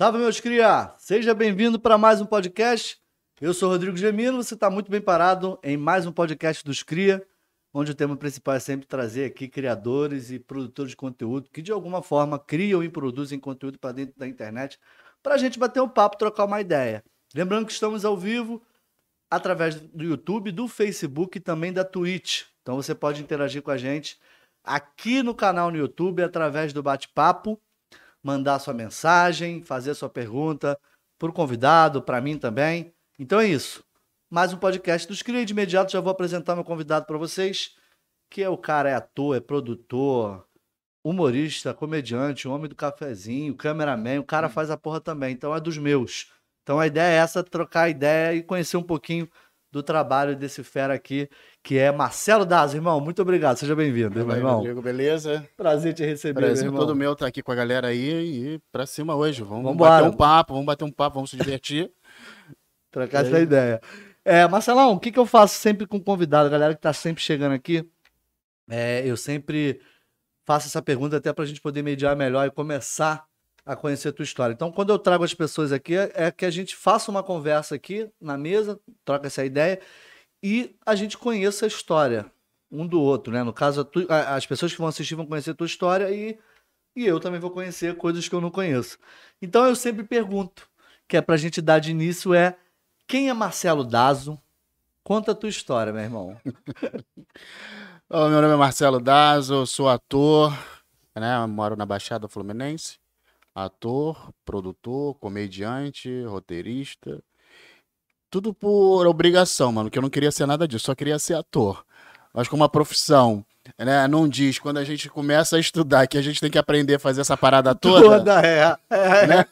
Salve, meus cria! Seja bem-vindo para mais um podcast. Eu sou Rodrigo Gemino, você está muito bem parado em mais um podcast dos Cria, onde o tema principal é sempre trazer aqui criadores e produtores de conteúdo que, de alguma forma, criam e produzem conteúdo para dentro da internet, para a gente bater um papo, trocar uma ideia. Lembrando que estamos ao vivo através do YouTube, do Facebook e também da Twitch. Então você pode interagir com a gente aqui no canal no YouTube através do bate-papo, mandar sua mensagem, fazer sua pergunta para o convidado, para mim também. Então é isso. Mais um podcast dos Cria. De imediato já vou apresentar meu convidado para vocês, que é o cara, é ator, é produtor, humorista, comediante, homem do cafezinho, cameraman. O cara faz a porra também. Então é dos meus. Então a ideia é essa, trocar ideia e conhecer um pouquinho do trabalho desse fera aqui, que é Marcelo Dazo, irmão. Muito obrigado, seja bem-vindo, meu irmão. Rodrigo, beleza? Prazer te receber, Prazer meu irmão. todo meu estar aqui com a galera aí e pra cima hoje. Vamos bater um papo, vamos bater um papo, vamos se divertir. Trocar essa ideia. É, Marcelão, o que, que eu faço sempre com convidado, a galera que tá sempre chegando aqui? É, eu sempre faço essa pergunta até pra gente poder mediar melhor e começar a conhecer a tua história. Então, quando eu trago as pessoas aqui, é é que a gente faça uma conversa aqui na mesa, troca essa ideia e a gente conheça a história um do outro, né? No caso, tu- as pessoas que vão assistir vão conhecer a tua história e, e eu também vou conhecer coisas que eu não conheço. Então, eu sempre pergunto, que é pra gente dar de início, é quem é Marcelo Dazo? Conta a tua história, meu irmão. Ô, meu nome é Marcelo Dazo, sou ator, né? Moro na Baixada Fluminense. Ator, produtor, comediante, roteirista. Tudo por obrigação, mano, que eu não queria ser nada disso, só queria ser ator. Mas como uma profissão, né? Não diz quando a gente começa a estudar que a gente tem que aprender a fazer essa parada toda. é. é. né?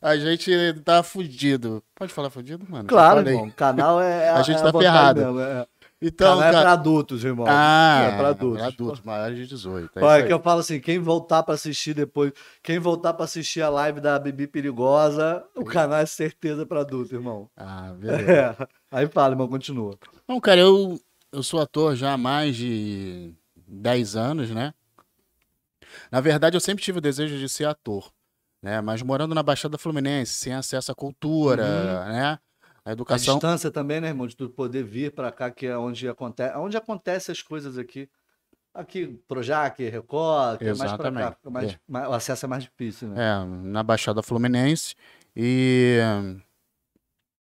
A gente tá fudido. Pode falar fudido, mano? Claro, irmão. O canal é. A gente é tá ferrado. mesmo, é. Então, canal é cara... pra adultos, irmão. Ah, é pra adultos. Pra adultos, maiores de 18. É Olha, que eu falo assim, quem voltar pra assistir depois, quem voltar pra assistir a live da Bibi Perigosa, o canal é certeza pra adulto, irmão. Ah, beleza. É. Aí fala, irmão, continua. Não, cara, eu, eu sou ator já há mais de 10 anos, né? Na verdade, eu sempre tive o desejo de ser ator, né? Mas morando na Baixada Fluminense, sem acesso à cultura, Uhum. né? A A educação. distância também, né, irmão, de tu poder vir pra cá, que é onde acontece, onde acontece as coisas aqui. Aqui, Projac, Record, é mais pra cá, mais- É. mais- o acesso é mais difícil, né? É, na Baixada Fluminense. E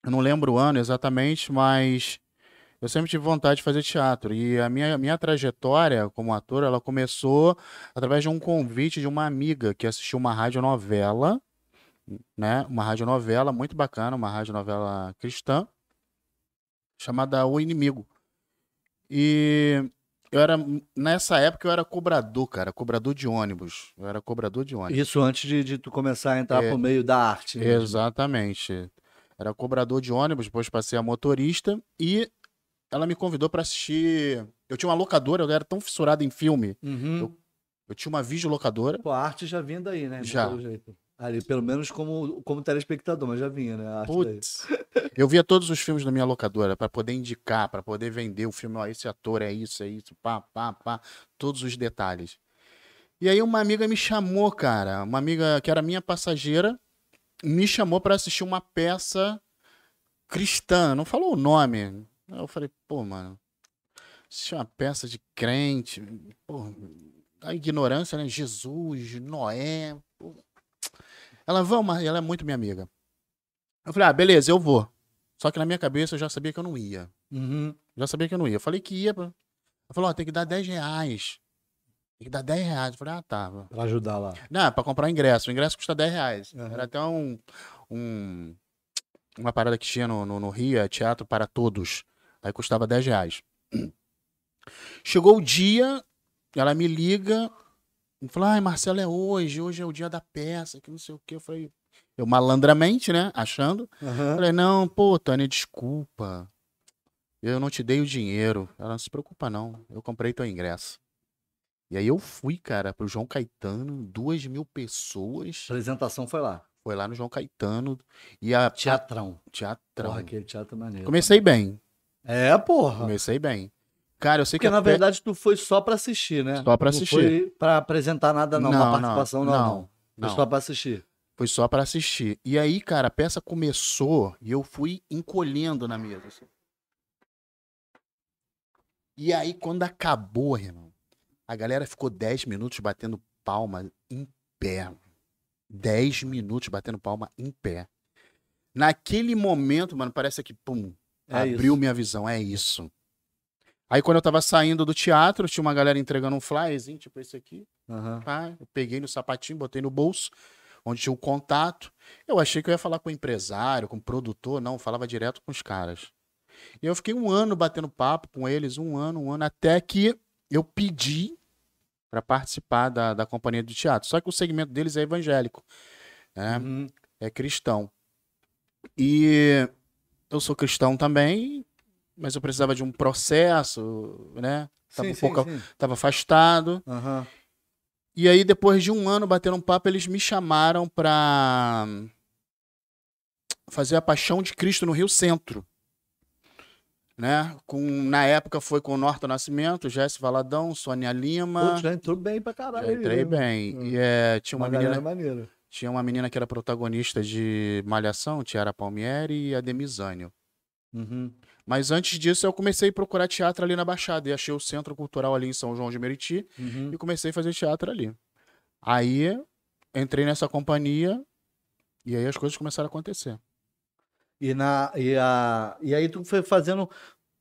eu não lembro o ano exatamente, mas eu sempre tive vontade de fazer teatro. E a minha, minha trajetória como ator, ela começou através de um convite de uma amiga que assistiu uma radionovela, né? Uma radionovela muito bacana, uma radionovela cristã, chamada O Inimigo. E eu era, nessa época eu era cobrador, cara, cobrador de ônibus. Eu era cobrador de ônibus. Isso antes de, de tu começar a entrar É. pro meio da arte. mesmo. Exatamente. Era cobrador de ônibus, depois passei a motorista e ela me convidou pra assistir. Eu tinha uma locadora, eu era tão fissurado em filme. Uhum. Eu tinha uma videolocadora. Pô, a arte já vinha daí, né? Já. Ali, pelo menos como, como telespectador, mas já vinha, né? Putz. Eu via todos os filmes da minha locadora pra poder indicar, pra poder vender o filme. Ó, esse ator é isso, é isso, pá, pá, pá. Todos os detalhes. E aí uma amiga me chamou, cara. Uma amiga que era minha passageira me chamou pra assistir uma peça cristã. Não falou o nome. Eu falei, pô, mano. Assistir uma peça de crente. Pô, a ignorância, né? Jesus, Noé. Ela, vamos, ela é muito minha amiga. Eu falei, ah, beleza, eu vou. Só que na minha cabeça eu já sabia que eu não ia. Uhum. Já sabia que eu não ia. Eu falei que ia. Ela falou, ó, tem que dar 10 reais. Tem que dar 10 reais. Eu falei, ah, tá. Pra ajudar lá. Não, é pra comprar o ingresso. O ingresso custa 10 reais. Aham. Era até um, um- uma parada que tinha no, no, no Rio, é teatro para todos. Aí custava 10 reais. Chegou o dia, ela me liga e falou: Ai, Marcelo, é hoje, hoje é o dia da peça, que não sei o quê. Eu falei, eu malandramente, né? Achando. Aham. Falei, não, pô, Tânia, desculpa. Eu não te dei o dinheiro. Ela não se preocupa, não. Eu comprei teu ingresso. E aí eu fui, cara, pro João Caetano, duas mil pessoas. A apresentação foi lá. Foi lá no João Caetano. E a Teatrão. teatrão. Porra, aquele teatro maneiro. Comecei bem. É, porra. Comecei bem. Cara, eu sei Porque que na até- verdade tu foi só pra assistir, né? Só pra Não assistir. foi pra apresentar nada, não. Não, Uma não, participação, não. não, não. Foi não. só pra assistir. Foi só pra assistir. E aí, cara, a peça começou e eu fui encolhendo na mesa. assim. E aí, quando acabou, irmão, a galera ficou 10 minutos batendo palma em pé. 10 minutos batendo palma em pé. Naquele momento, mano, parece que, pum, É abriu isso. minha visão. É isso. Aí, quando eu tava saindo do teatro, tinha uma galera entregando um flyerzinho, tipo esse aqui. Pá, eu peguei no sapatinho, botei no bolso, onde tinha o contato. Eu achei que eu ia falar com o empresário, com o produtor, não, falava direto com os caras. E eu fiquei um ano batendo papo com eles, um ano, um ano, até que eu pedi para participar da, da companhia de teatro. Só que o segmento deles é evangélico, né? Uhum. é cristão. E eu sou cristão também, mas eu precisava de um processo, né? Tava Sim, um sim, pouco, sim. tava afastado. Aham. E aí, depois de um ano batendo um papo, eles me chamaram pra fazer a Paixão de Cristo no Rio Centro. Né? Com, na época foi com o Norton Nascimento, Jesse Valadão, Sônia Lima. Putz, já entrou bem pra caralho. Já entrei né? bem. Hum. E é, tinha uma, Uma menina, maneira. tinha uma menina que era protagonista de Malhação, Tiara Palmieri e a Demisânio. Uhum. Mas antes disso, eu comecei a procurar teatro ali na Baixada. E achei o Centro Cultural ali em São João de Meriti. Uhum. e comecei a fazer teatro ali. Aí entrei nessa companhia e aí as coisas começaram a acontecer. E, na, e, a, e aí tu foi fazendo.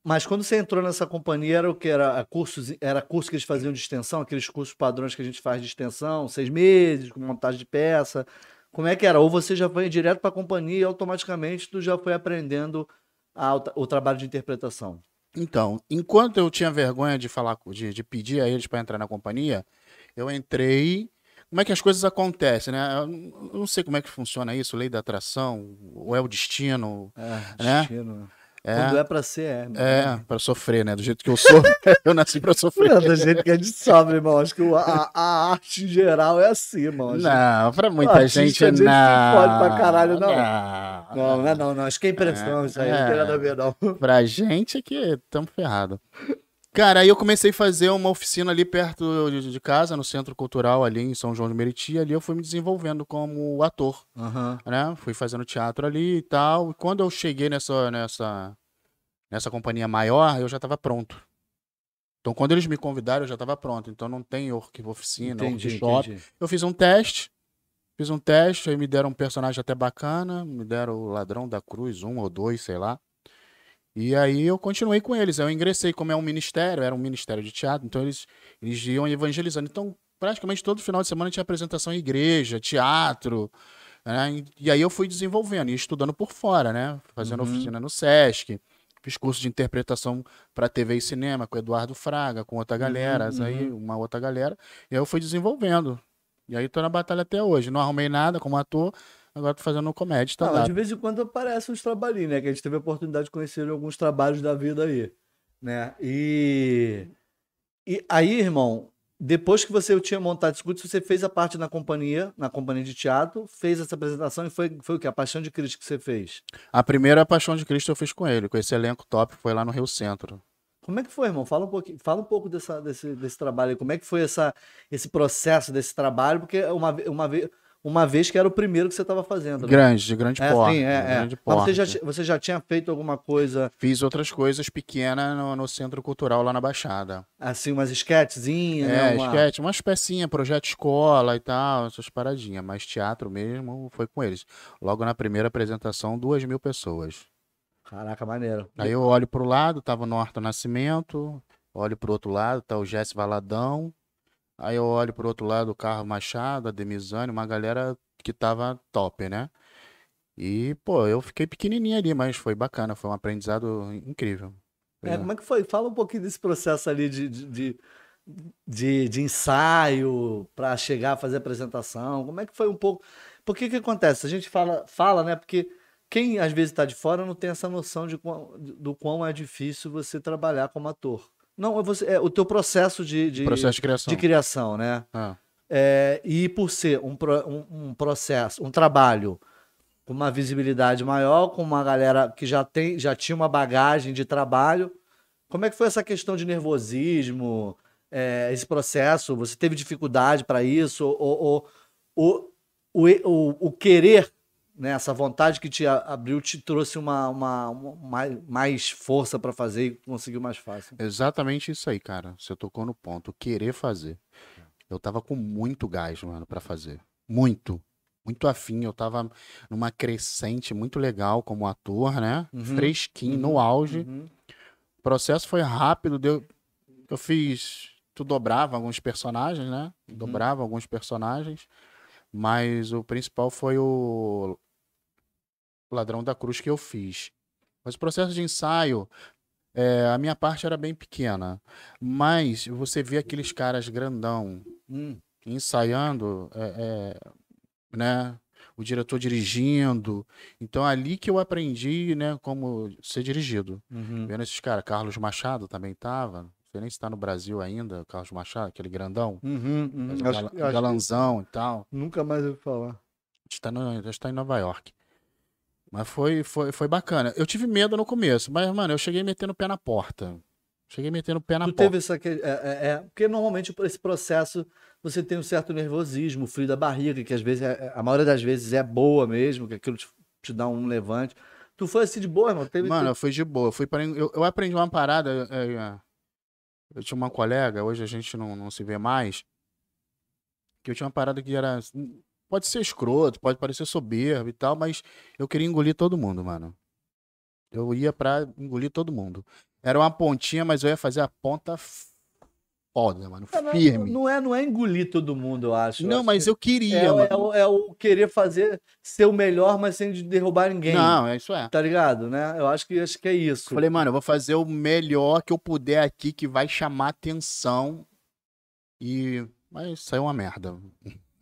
Mas quando você entrou nessa companhia, era o que? Era cursos, era curso que eles faziam de extensão, aqueles cursos padrões que a gente faz de extensão, seis meses, com montagem de peça. Como é que era? Ou você já foi direto para a companhia e automaticamente tu já foi aprendendo a- o, tra- o trabalho de interpretação? Então, enquanto eu tinha vergonha de falar, de, de pedir a eles para entrar na companhia, eu entrei. Como é que as coisas acontecem, né? Eu não sei como é que funciona isso, lei da atração, ou é o destino. É, Né? destino. É, Quando é pra ser, é. é para sofrer, né? Do jeito que eu sou, eu nasci para sofrer. Não, do jeito que a gente sobe, irmão. Acho que a, a arte em geral é assim, irmão. Acho- Não, pra muita gente desse não. não pode pra caralho, não. Não, Não, não é não, não. Acho que é impressão isso aí. Não tem É. nada a ver, não. Pra gente é que estamos ferrados. Cara, aí eu comecei a fazer uma oficina ali perto de, de casa, no Centro Cultural, ali em São João de Meriti. Ali eu fui me desenvolvendo como ator, Aham. né? Fui fazendo teatro ali e tal. E quando eu cheguei nessa, nessa, nessa companhia maior, eu já estava pronto. Então, quando eles me convidaram, eu já estava pronto. Então, não tem oficina, Entendi, workshop. entendi. Eu fiz um teste. Fiz um teste, aí me deram um personagem até bacana, me deram o Ladrão da Cruz, um ou dois, sei lá. E aí eu continuei com eles. Eu ingressei, como é um ministério, era um ministério de teatro, então eles, eles iam evangelizando. Então, praticamente todo final de semana tinha apresentação em igreja, teatro. né? E- aí eu fui desenvolvendo e estudando por fora, né? Fazendo Uhum. oficina no SESC. Fiz curso de interpretação para TV e cinema com Eduardo Fraga, com outra galera, Uhum, aí uma outra galera. E aí eu fui desenvolvendo. E aí tô na batalha até hoje. Não arrumei nada como ator, agora tô fazendo comédia, stand-up. de vez em quando aparecem uns trabalhinhos, né? Que a gente teve a oportunidade de conhecer alguns trabalhos da vida aí, né? E, e aí, irmão, depois que você tinha montado esse curso, você fez a parte na companhia, na companhia de teatro, fez essa apresentação e foi, foi o quê? A Paixão de Cristo que você fez. A primeira Paixão de Cristo eu fiz com ele, com esse elenco top, foi lá no Rio Centro. Como é que foi, irmão? Fala um pouquinho, fala um pouco dessa, desse, desse trabalho aí. Como é que foi essa, esse processo desse trabalho? Porque uma, uma, ve- uma vez que era o primeiro que você estava fazendo. né? Grande, de grande É, porte. sim, é, é. grande Mas você já, porte. você já tinha feito alguma coisa, Fiz outras coisas pequenas no, no Centro Cultural lá na Baixada. assim, umas esquetezinhas, É, né? Uma... esquete, umas pecinhas, projeto escola e tal, essas paradinhas. Mas teatro mesmo foi com eles. Logo na primeira apresentação, duas mil pessoas. Caraca, maneiro. Aí eu olho pro lado, tava o Norton Nascimento, olho pro outro lado, tá o Jesse Valadão. Aí eu olho pro outro lado, o Carlos Machado, a Demisane, uma galera que tava top, né? E, pô, eu fiquei pequenininho ali, mas foi bacana, foi um aprendizado incrível. É, como é que foi? Fala um pouquinho desse processo ali de, de, de, de- ensaio para chegar a fazer a apresentação. Como é que foi um pouco? Porque que acontece? A gente fala, fala, né? Porque quem às vezes está de fora não tem essa noção de quão- do quão é difícil você trabalhar como ator. Não, é, você, é o teu processo de, de, processo de criação. de criação, né? Ah, É, e por ser um, um, um processo, um trabalho com uma visibilidade maior, com uma galera que já, tem, já tinha uma bagagem de trabalho, como é que foi essa questão de nervosismo, é, esse processo? Você teve dificuldade para isso? Ou, ou- ou o, o, o querer, né, essa vontade que te abriu, te trouxe uma, uma, uma- mais, força pra fazer e conseguiu mais fácil. Exatamente isso aí, cara. Você tocou no ponto. Querer fazer. Eu tava com muito gás, mano, pra fazer. Muito. Muito afim. Eu tava numa crescente muito legal como ator, né? Uhum. Fresquinho, no auge. Uhum. O processo foi rápido. Deu... Eu fiz. Tu dobrava alguns personagens, né? Uhum. Dobrava alguns personagens. Mas o principal foi o Ladrão da Cruz que eu fiz. Mas o processo de ensaio, é, a minha parte era bem pequena. Mas você vê aqueles caras grandão Hum. ensaiando, é, é, né? O diretor dirigindo. Então, ali que eu aprendi, né? Como ser dirigido. Uhum. Vendo esses caras. Carlos Machado também tava. Não sei nem se tá no Brasil ainda, Carlos Machado, aquele grandão. Uhum, uhum. O Acho- galanzão e tal. Nunca mais ouvi falar. está no, está em Nova York. Mas foi, foi, foi bacana. Eu tive medo no começo, mas, mano, eu cheguei metendo o pé na porta. Cheguei metendo o pé na Tu porta. teve essa. que- É, é, é, porque normalmente esse processo você tem um certo nervosismo, frio da barriga, que às vezes, é- a maioria das vezes é boa mesmo, que aquilo te, te dá um levante. Tu foi assim de boa, irmão? Teve, Mano, eu fui de boa. Eu, fui para, eu, eu aprendi uma parada. é, é, eu tinha uma colega, hoje a gente não, não se vê mais. Que eu tinha uma parada que era. Pode ser escroto, pode parecer soberbo e tal, mas eu queria engolir todo mundo, mano. Eu ia pra engolir todo mundo. Era uma pontinha, mas eu ia fazer a ponta foda, mano. É, não- Firme. Não é, não é engolir todo mundo, eu acho. Eu Não, acho mas que eu queria, é, é, mano. o, é o querer fazer ser o melhor, mas sem derrubar ninguém. Não, é isso é. Tá ligado, né? Eu acho que, acho que é isso. Falei, mano, eu vou fazer o melhor que eu puder aqui, que vai chamar atenção. E. Mas saiu uma merda.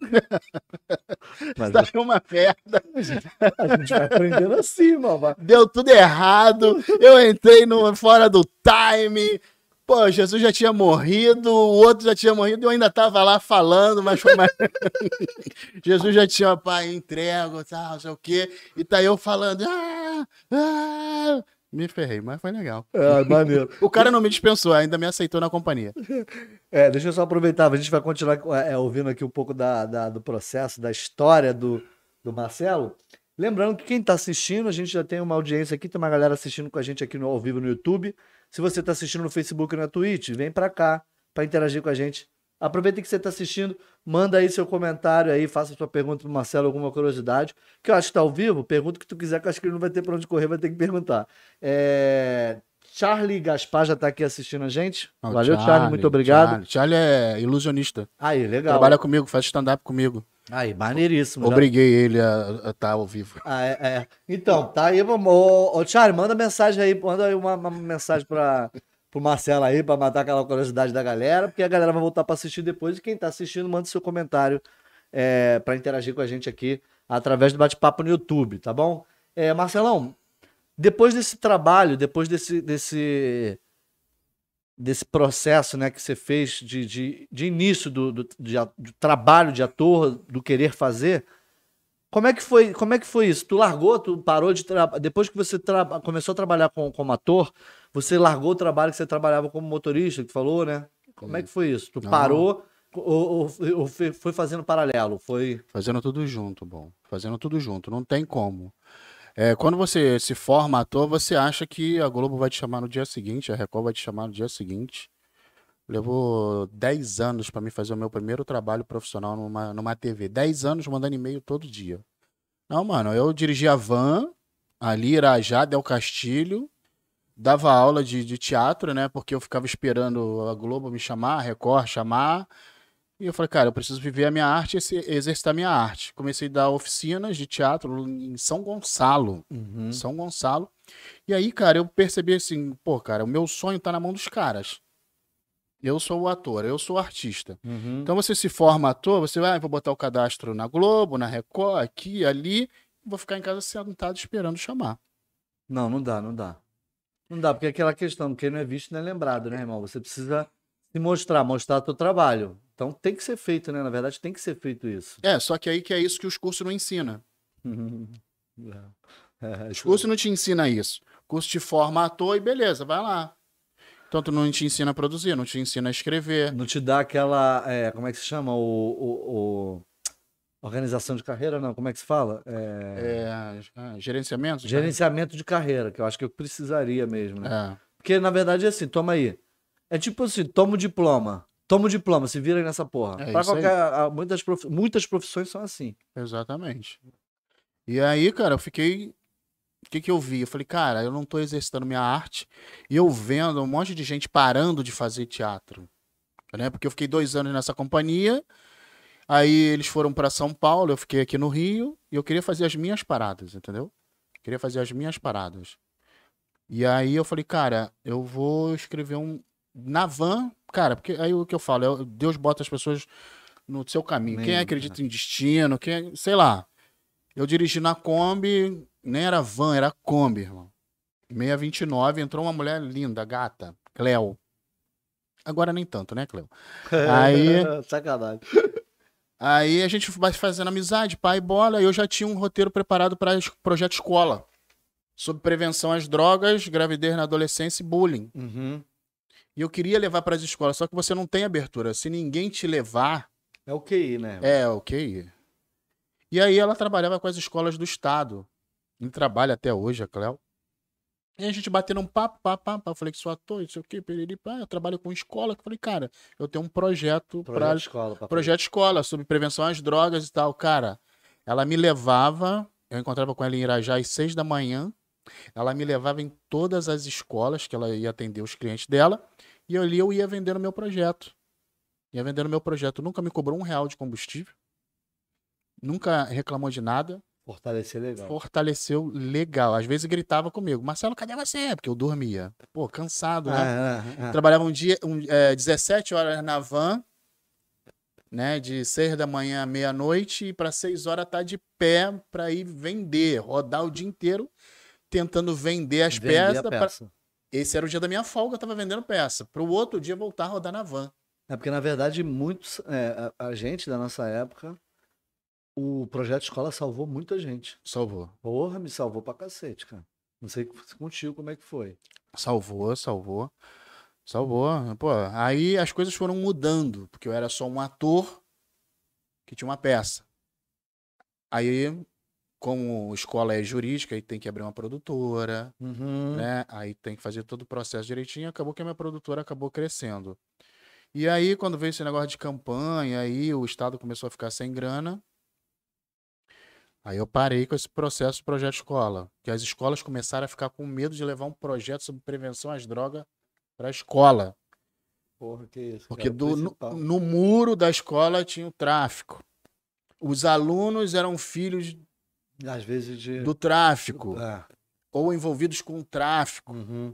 Mas Saiu uma merda. a gente vai aprendendo assim, mano. Deu tudo errado. Eu entrei no, fora do time. Pô, Jesus já tinha morrido, o outro já tinha morrido, eu ainda tava lá falando, mas foi mais. Jesus já tinha, pai, entrego, tal, não sei o quê. E tá eu falando. Ah, ah. Me ferrei, mas foi legal. É, maneiro. O cara não me dispensou, ainda me aceitou na companhia. É, deixa eu só aproveitar, a gente vai continuar é, ouvindo aqui um pouco da, da- do processo, da história do, do Marcelo. Lembrando que quem está assistindo, a gente já tem uma audiência aqui, tem uma galera assistindo com a gente aqui no ao vivo no YouTube. Se você está assistindo no Facebook e na Twitch, vem para cá para interagir com a gente. Aproveita que você está assistindo, manda aí seu comentário aí, faça sua pergunta pro Marcelo, alguma curiosidade. Que eu acho que tá ao vivo, pergunta o que tu quiser, que eu acho que ele não vai ter para onde correr, vai ter que perguntar. É, Charlie Gaspar já está aqui assistindo a gente. Valeu, Charlie, muito obrigado. Charlie, Charlie é ilusionista. Aí, legal. Trabalha comigo, faz stand-up comigo. Aí, maneiríssimo. já. Obriguei ele a estar ao vivo. Ah, é, é. Então, tá aí, vamos. Ô, ô, Charlie, manda mensagem aí, manda aí uma, uma mensagem para pro Marcelo aí, pra matar aquela curiosidade da galera, porque a galera vai voltar pra assistir depois. E quem tá assistindo, manda seu comentário é, para interagir com a gente aqui através do bate-papo no YouTube, tá bom? É, Marcelão, depois desse trabalho, depois desse, desse, desse processo né, que você fez de, de, de início do, do, de do trabalho de ator, do querer fazer, como é que foi, como é que foi isso? Tu largou, tu parou de trabalhar. Depois que você traba- começou a trabalhar com, como ator, você largou o trabalho que você trabalhava como motorista, que tu falou, né? Como é que foi isso? Tu Não. parou ou, ou- ou foi foi fazendo paralelo? Foi. Fazendo tudo junto, bom. Fazendo tudo junto, não tem como. É, quando você se forma ator, você acha que a Globo vai te chamar no dia seguinte, a Record vai te chamar no dia seguinte. Levou 10 anos para mim fazer o meu primeiro trabalho profissional numa, numa TV. 10 anos mandando e-mail todo dia. Não, mano, eu dirigia van ali, Irajá, Del Castilho, dava aula de, de teatro, né? Porque eu ficava esperando a Globo me chamar, a Record chamar. E eu falei, cara, eu preciso viver a minha arte e exer- exercitar a minha arte. Comecei a dar oficinas de teatro em São Gonçalo. Uhum. São Gonçalo. E aí, cara, eu percebi assim, pô, cara, o meu sonho tá na mão dos caras. Eu sou o ator, eu sou o artista. Uhum. Então você se forma ator, você vai, ah, vou botar o cadastro na Globo, na Record, aqui, ali, vou ficar em casa sentado esperando chamar. Não, não dá, não dá. Não dá, porque é aquela questão, quem não é visto não é lembrado, né, irmão? Você precisa se mostrar, mostrar teu trabalho. Então tem que ser feito, né? Na verdade, tem que ser feito isso. É, só que aí que é isso que os cursos não ensinam. É, Os cursos não te ensinam isso. O curso te forma ator e beleza, vai lá. Então tu não te ensina a produzir, não te ensina a escrever. Não te dá aquela. é, como é que se chama? O, o, o- Organização de carreira, não, como é que se fala? É... É, ah, gerenciamento? Gerenciamento de carreira, que eu acho que eu precisaria mesmo, né? É. Porque, na verdade, é assim, toma aí. É tipo assim, toma o diploma. Toma o diploma, se vira aí nessa porra. É qualquer. Muitas, prof- muitas profissões são assim. Exatamente. E aí, cara, eu fiquei. O que, que eu vi? Eu falei, cara, eu não tô exercitando minha arte e eu vendo um monte de gente parando de fazer teatro. Né? Porque eu fiquei dois anos nessa companhia, aí eles foram para São Paulo, eu fiquei aqui no Rio e eu queria fazer as minhas paradas, entendeu? Queria fazer as minhas paradas. E aí eu falei, cara, eu vou escrever um. Na van, cara, porque aí o que eu falo, é, Deus bota as pessoas no seu caminho. Quem acredita em destino, quem, sei lá. Eu dirigi na Kombi, nem era van, era Kombi, irmão. 629, entrou uma mulher linda, gata, Cleo. Agora nem tanto, né, Cleo? Aí- Sacanagem. Aí a gente vai fazendo amizade, pai e bola, e eu já tinha um roteiro preparado para projeto escola. Sobre prevenção às drogas, gravidez na adolescência e bullying. Uhum. E eu queria levar para as escolas, só que você não tem abertura. Se ninguém te levar, É o QI, né? é ok. E aí ela trabalhava com as escolas do estado. Em trabalho até hoje, a Cléo. E a gente batendo um papo, papo, papo. Eu falei que sou ator, não sei o quê, periri, pá. Eu trabalho com escola. Eu falei, cara, eu tenho um projeto Projeto para escola. pra projeto escola sobre prevenção às drogas e tal. Cara, ela me levava, eu encontrava com ela em Irajá às seis da manhã. Ela me levava em todas as escolas que ela ia atender os clientes dela. E ali eu ia vendendo meu projeto. Ia vendendo meu projeto. Nunca me cobrou um real de combustível. Nunca reclamou de nada. Fortalecer legal. Fortaleceu legal. Às vezes gritava comigo. Marcelo, cadê você? Porque eu dormia. Pô, cansado, né? Ah, ah, ah. Trabalhava um dia, um, é, 17 horas na van, né? De 6 da manhã à meia-noite, e para 6 horas tá de pé para ir vender, rodar o dia inteiro tentando vender as Vender peças. pra- peça. Esse era o dia da minha folga, eu tava vendendo peça. Para o outro dia voltar a rodar na van. É porque, na verdade, muitos. é, a, a gente da nossa época, o projeto escola salvou muita gente. Salvou. Porra, me salvou pra cacete, cara. Não sei contigo como é que foi. Salvou, salvou. Salvou. Pô, aí as coisas foram mudando, porque eu era só um ator que tinha uma peça. Aí, como escola é jurídica, aí tem que abrir uma produtora, Uhum. né? Aí tem que fazer todo o processo direitinho. Acabou que a minha produtora acabou crescendo. E aí, quando veio esse negócio de campanha, aí o Estado começou a ficar sem grana. Aí eu parei com esse processo de projeto escola. Que as escolas começaram a ficar com medo de levar um projeto sobre prevenção às drogas para a escola. Porra, que isso. Porque do- no, no muro da escola tinha o tráfico. Os alunos eram filhos Às vezes de. do tráfico Ah, ou envolvidos com o tráfico. uhum.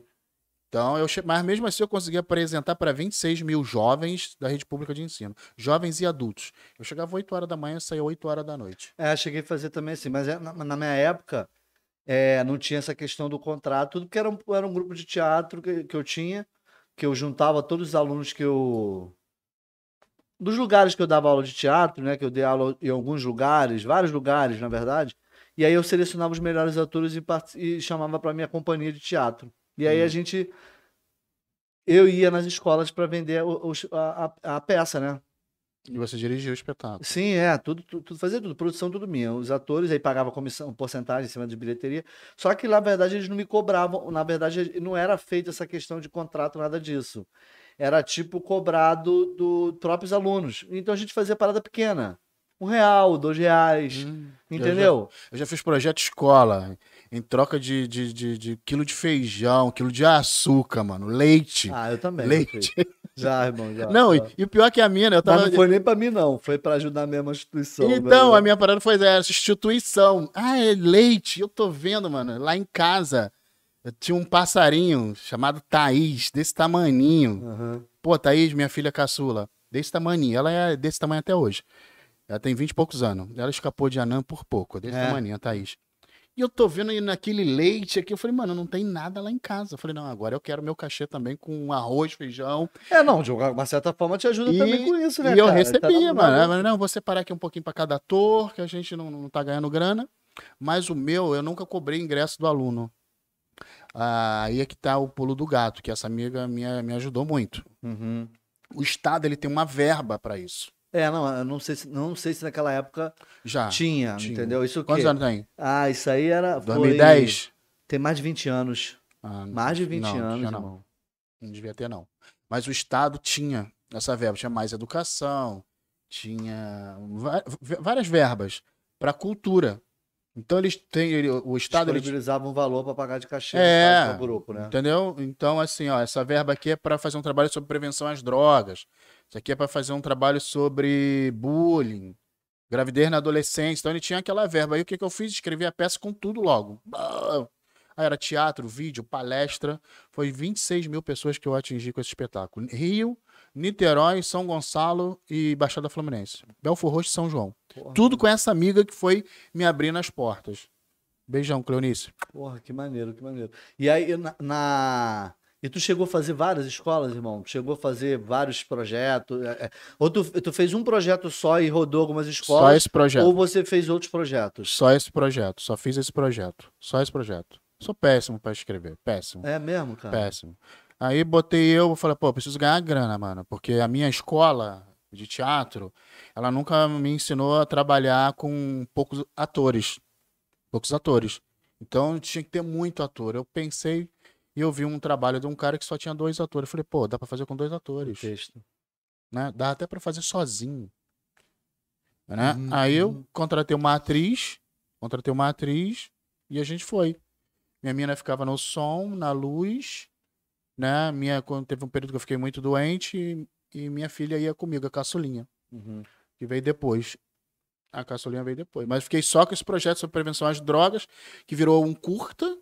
Então, eu che... mas mesmo assim eu consegui apresentar para 26 mil jovens da rede pública de ensino, jovens e adultos. Eu chegava 8 horas da manhã e saía 8 horas da noite. É, cheguei a fazer também assim, mas é, na, na minha época é, não tinha essa questão do contrato, tudo porque era um, era um grupo de teatro que, que eu tinha, que eu juntava todos os alunos que eu. Dos lugares que eu dava aula de teatro, né? Que eu dei aula em alguns lugares, vários lugares, na verdade. E aí eu selecionava os melhores atores e, part- e chamava para minha companhia de teatro. E aí a Hum. gente. Eu ia nas escolas para vender os- a, a- a peça, né? E você dirigiu o espetáculo. Sim, é, tudo, tudo, tudo fazia tudo, produção tudo minha. Os atores aí pagavam comissão, porcentagem em cima de bilheteria. Só que, na verdade, eles não me cobravam. Na verdade, não era feita essa questão de contrato, nada disso. Era tipo cobrado dos próprios alunos. Então a gente fazia parada pequena. Um real, dois reais. Hum, entendeu? Eu já fiz projeto escola, em troca de, de, de, de quilo de feijão, quilo de açúcar, mano, leite. Ah, eu também. leite. já fiz. Já, irmão, já. não, e, já. e o pior é que a mina, eu Mas tava. não foi nem pra mim, não. Foi pra ajudar mesmo a instituição. Então, né? a minha parada foi essa, instituição. Ah, é leite. Eu tô vendo, mano, lá em casa. Eu tinha um passarinho chamado Thaís, desse tamaninho. Aham. Pô, Thaís, minha filha caçula, desse tamaninho. Ela é desse tamanho até hoje. Ela tem 20 e poucos anos. Ela escapou de anã por pouco, desse É. tamaninho, a Thaís. E eu tô vendo aí naquele leite aqui, eu falei, mano, não tem nada lá em casa. Eu falei, não, agora eu quero meu cachê também com arroz, feijão. É, não, de uma certa forma te ajuda E- também com isso, né? e eu cara? recebia, Tá mano. falei, não, vou separar aqui um pouquinho pra cada ator, que a gente não, não tá ganhando grana. Mas o meu, eu nunca cobrei ingresso do aluno. Ah, aí é que tá o pulo do gato, que essa amiga minha me ajudou muito. Uhum. O Estado ele tem uma verba para isso. É, não, eu não sei se, não sei se naquela época Já. tinha, tinha. entendeu? Isso Quantos anos tem? Ah, isso aí era. foi- 2010? Tem mais de 20 anos. Ah, Mais de 20 não, anos, não. irmão. Não devia ter, não. Mas o Estado tinha essa verba. Tinha mais educação, tinha várias verbas para cultura. Então eles têm. ele- O Estado. Ele, Disponibilizava um valor para pagar de cachê É. para o grupo, né? Entendeu? Então, assim, ó, essa verba aqui é para fazer um trabalho sobre prevenção às drogas. Isso aqui é para fazer um trabalho sobre bullying, gravidez na adolescência. Então, ele tinha aquela verba. Aí, o que, que eu fiz? Escrevi a peça com tudo logo. Aí era teatro, vídeo, palestra. Foi 26 mil pessoas que eu atingi com esse espetáculo. Rio, Niterói, São Gonçalo e Baixada Fluminense. Belfor Roxo e São João. Porra, Tudo com essa amiga que foi me abrindo as portas. Beijão, Cleonice. Porra, que maneiro, que maneiro. E aí, na, na- E tu chegou a fazer várias escolas, irmão? Chegou a fazer vários projetos? é, é. Ou tu, tu fez um projeto só e rodou algumas Só escolas? esse projeto. Ou você fez outros projetos? Só esse projeto. Só fiz esse projeto. Só esse projeto. Sou péssimo pra escrever. Péssimo. É mesmo, cara? Péssimo. Aí botei eu, falei, pô, preciso ganhar grana, mano. Porque a minha escola de teatro, ela nunca me ensinou a trabalhar com poucos atores. Poucos atores. Então tinha que ter muito ator. Eu pensei e eu vi um trabalho de um cara que só tinha dois atores. Eu falei, pô, dá pra fazer com dois O atores. texto. Né? Dá até pra fazer sozinho. Né? Uhum, Aí eu uhum. contratei uma atriz, contratei uma atriz e a gente foi. Minha mina ficava no som, na luz, né? Minha, quando teve um período que eu fiquei muito doente e, e minha filha ia comigo, a caçulinha, Uhum. que veio depois. A caçulinha veio depois. Mas fiquei só com esse projeto sobre prevenção às drogas, que virou um curta,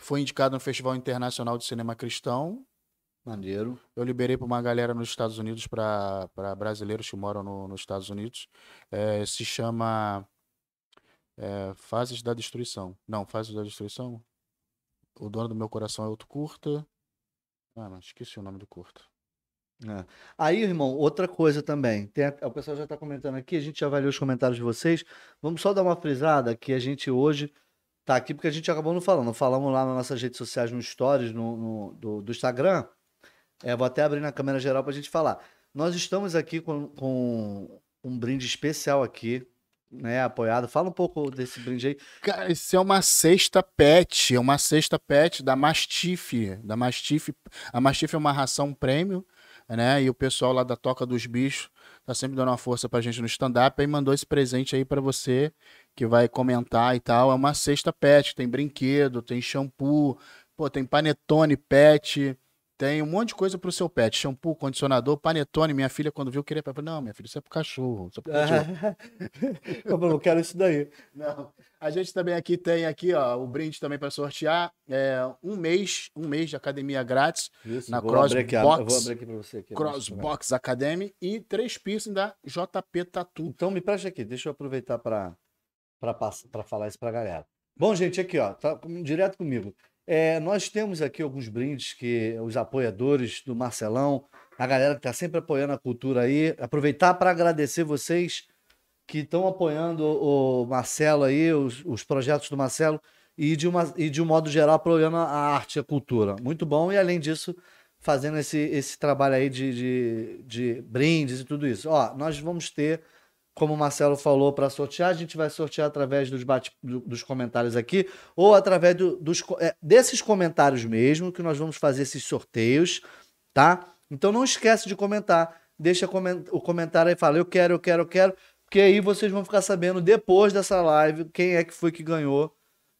foi indicado no Festival Internacional de Cinema Cristão. Maneiro. Eu liberei para uma galera nos Estados Unidos, para brasileiros que moram no- nos Estados Unidos. É, se chama é, Fases da Destruição. Não, Fases da Destruição. O Dono do Meu Coração é outro curta. Ah, não, esqueci o nome do curta. É. Aí, irmão, outra coisa também. A- o pessoal já está comentando aqui, a gente já vai ler os comentários de vocês. Vamos só dar uma frisada que a gente hoje tá aqui porque a gente acabou não falando. Falamos lá nas nossas redes sociais, no Stories no, no- do, do Instagram. É, vou até abrir na câmera geral para a gente falar. Nós estamos aqui com, com um brinde especial aqui, né? Apoiado. Fala um pouco desse brinde aí. Cara, isso é uma cesta pet, é uma cesta pet da Mastiff, da Mastiff. A Mastiff é uma ração prêmio, né? E o pessoal lá da Toca dos Bichos tá sempre dando uma força pra gente no stand-up, aí mandou esse presente aí pra você que vai comentar e tal. É uma cesta pet, tem brinquedo, tem shampoo, pô, tem panetone pet, tem um monte de coisa pro seu pet, shampoo, condicionador, panetone. Minha filha quando viu queria, falou, não, minha filha, isso é pro cachorro, isso é pro cachorro. eu falei, eu quero isso daí. Não. A gente também aqui tem aqui, ó, o brinde também para sortear. É um mês, um mês de academia grátis, Isso, Na Crossbox. abrir aqui para você. Aqui, Crossbox Academy e três piercing da JP Tatu. Então me preste aqui, deixa eu aproveitar para falar isso para a galera. Bom, gente, aqui ó, tá direto comigo. É, nós temos aqui alguns brindes que os apoiadores do Marcelão, a galera que está sempre apoiando a cultura aí, aproveitar para agradecer vocês que estão apoiando o Marcelo aí, os, os projetos do Marcelo e de, uma, e de um modo geral apoiando a arte e a cultura. Muito bom e além disso fazendo esse, esse trabalho aí de, de, de brindes e tudo isso. Ó, nós vamos ter como o Marcelo falou, para sortear, a gente vai sortear através dos, bate, do- dos comentários aqui, ou através do- dos, é, desses comentários mesmo, que nós vamos fazer esses sorteios, tá? Então não esquece de comentar, deixa comen- o comentário aí, fala, eu quero, eu quero, eu quero, porque aí vocês vão ficar sabendo depois dessa live quem é que foi que ganhou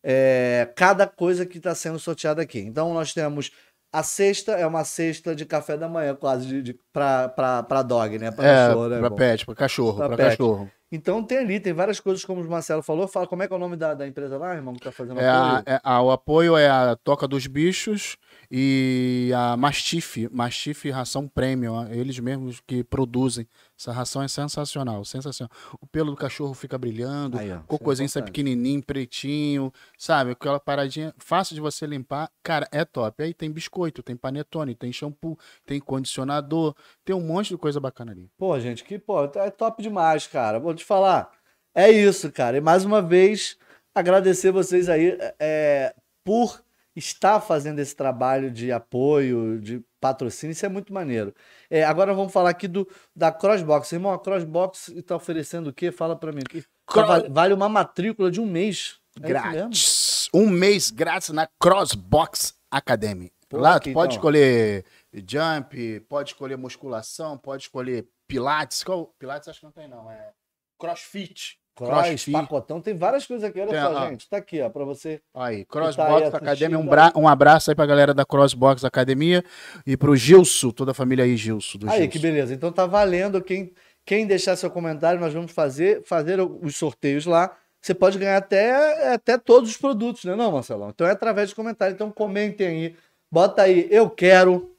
é, cada coisa que está sendo sorteada aqui. Então nós temos a cesta, é uma cesta de café da manhã, quase, de, de, para dog, né? Pra É, cachorro, né, pra bom? pet, pra cachorro, Pra pra, cachorro. Então tem ali, tem várias coisas, como o Marcelo falou. Fala como é que é o nome da, da empresa lá, irmão, que tá fazendo É a- apoio? é a- o apoio é a Toca dos Bichos e a Mastiff, Mastiff Ração Premium, eles mesmos que produzem. Essa ração é sensacional, sensacional. O pelo do cachorro fica brilhando, Aí, ó, o cocôzinho é sai pequenininho, pretinho, sabe? Aquela paradinha fácil de você limpar. Cara, é top. Aí tem biscoito, tem panetone, tem shampoo, tem condicionador, tem um monte de coisa bacana ali. Pô, gente, que pô, é top demais, cara. Vou te falar. É isso, cara. E mais uma vez, agradecer vocês aí é, por está fazendo esse trabalho de apoio, de patrocínio, isso é muito maneiro. É, agora vamos falar aqui do, da Crossbox. Irmão, a Crossbox está oferecendo o quê? Fala para mim. Cro- Vale, uma matrícula de um mês. É? Grátis. Um mês grátis na Crossbox Academy. Pô, Lá aqui, tu pode então. escolher jump, pode escolher musculação, pode escolher pilates. Qual? Pilates acho que não tem não, é crossfit. Cross, pacotão, tem várias coisas aqui. Olha Tem, só, ó. gente. Tá aqui, ó, para você. Aí, aí Crossbox assistindo Academy, um, bra- um abraço aí pra galera da Crossbox Academia e pro Gilson, toda a família aí, Gilson. Aí, Gilson. que beleza. Então tá valendo. Quem, quem deixar seu comentário, nós vamos fazer, fazer os sorteios lá. Você pode ganhar até, até todos os produtos, né, não, Marcelão? Então é através de comentário. Então comentem aí. Bota aí, eu quero.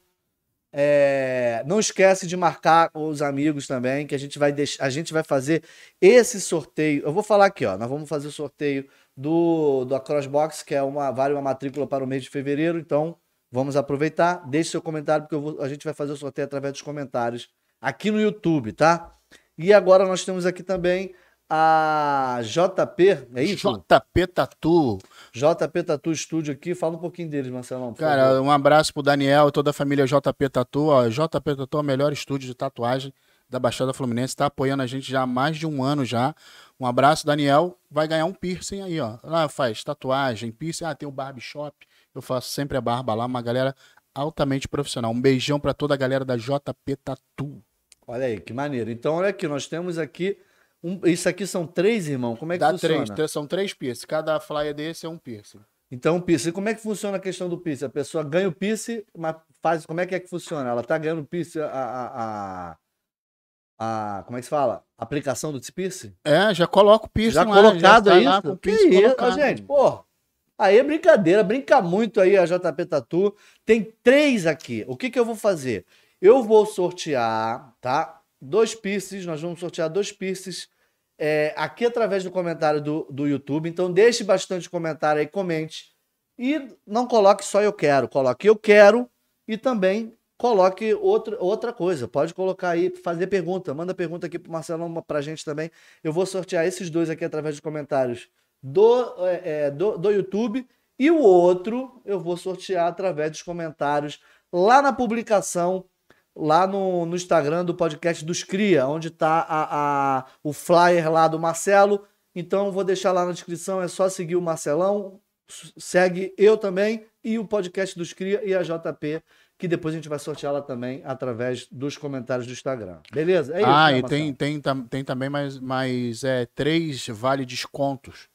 É, não esquece de marcar os amigos também, que a gente vai deixar, a gente vai fazer esse sorteio. Eu vou falar aqui, ó. Nós vamos fazer o sorteio do, do Crossbox, que é uma vale uma matrícula para o mês de fevereiro. Então, vamos aproveitar. Deixe seu comentário, porque vou- a gente vai fazer o sorteio através dos comentários aqui no YouTube, tá? E agora nós temos aqui também a JP, é isso? JP Tatu. JP Tatu Studio aqui. Fala um pouquinho deles, Marcelão. por favor. Cara, um abraço pro Daniel e toda a família JP Tatu. Ó, JP Tatu é o melhor estúdio de tatuagem da Baixada Fluminense. Tá apoiando a gente já há mais de um ano já. Um abraço, Daniel. Vai ganhar um piercing aí, ó. Lá faz tatuagem, piercing. Ah, tem o barbershop. Eu faço sempre a barba lá. Uma galera altamente profissional. Um beijão pra toda a galera da JP Tatu. Olha aí, que maneiro. Então, olha aqui, nós temos aqui. Um, isso aqui são três, irmão. Como é que Dá funciona? três, três- são três piercing. Cada flyer desse é um piercing. Então, piercing. Como é que funciona a questão do piercing? A pessoa ganha o piercing, mas faz. Como é que é que funciona? Ela tá ganhando o piercing, a, a, a, a- Como é que se fala? Aplicação do piercing? É, já coloca o piercing Já lá. colocado sai aí? lá com o Que isso, colocado. gente? Pô, aí é brincadeira. Brinca muito aí a JP Tatu. Tem três aqui. O que que eu vou fazer? Eu vou sortear, tá? Dois piercings. Nós vamos sortear dois piercings é, aqui através do comentário do, do YouTube. Então deixe bastante comentário aí, comente. E não coloque só eu quero. Coloque eu quero e também coloque outra, outra coisa. Pode colocar aí, fazer pergunta. Manda pergunta aqui pro Marcelão pra gente também. Eu vou sortear esses dois aqui através dos comentários do, é, é, do, do YouTube. E o outro eu vou sortear através dos comentários lá na publicação, lá no, no Instagram do podcast dos Cria, onde está a, a, o flyer lá do Marcelo. Então vou deixar lá na descrição, é só seguir o Marcelão, segue eu também e o podcast dos Cria e a JP, que depois a gente vai sortear lá também através dos comentários do Instagram. Beleza? É isso, ah, né, e tem, tem, tam- tem também mais, mais é, três vale descontos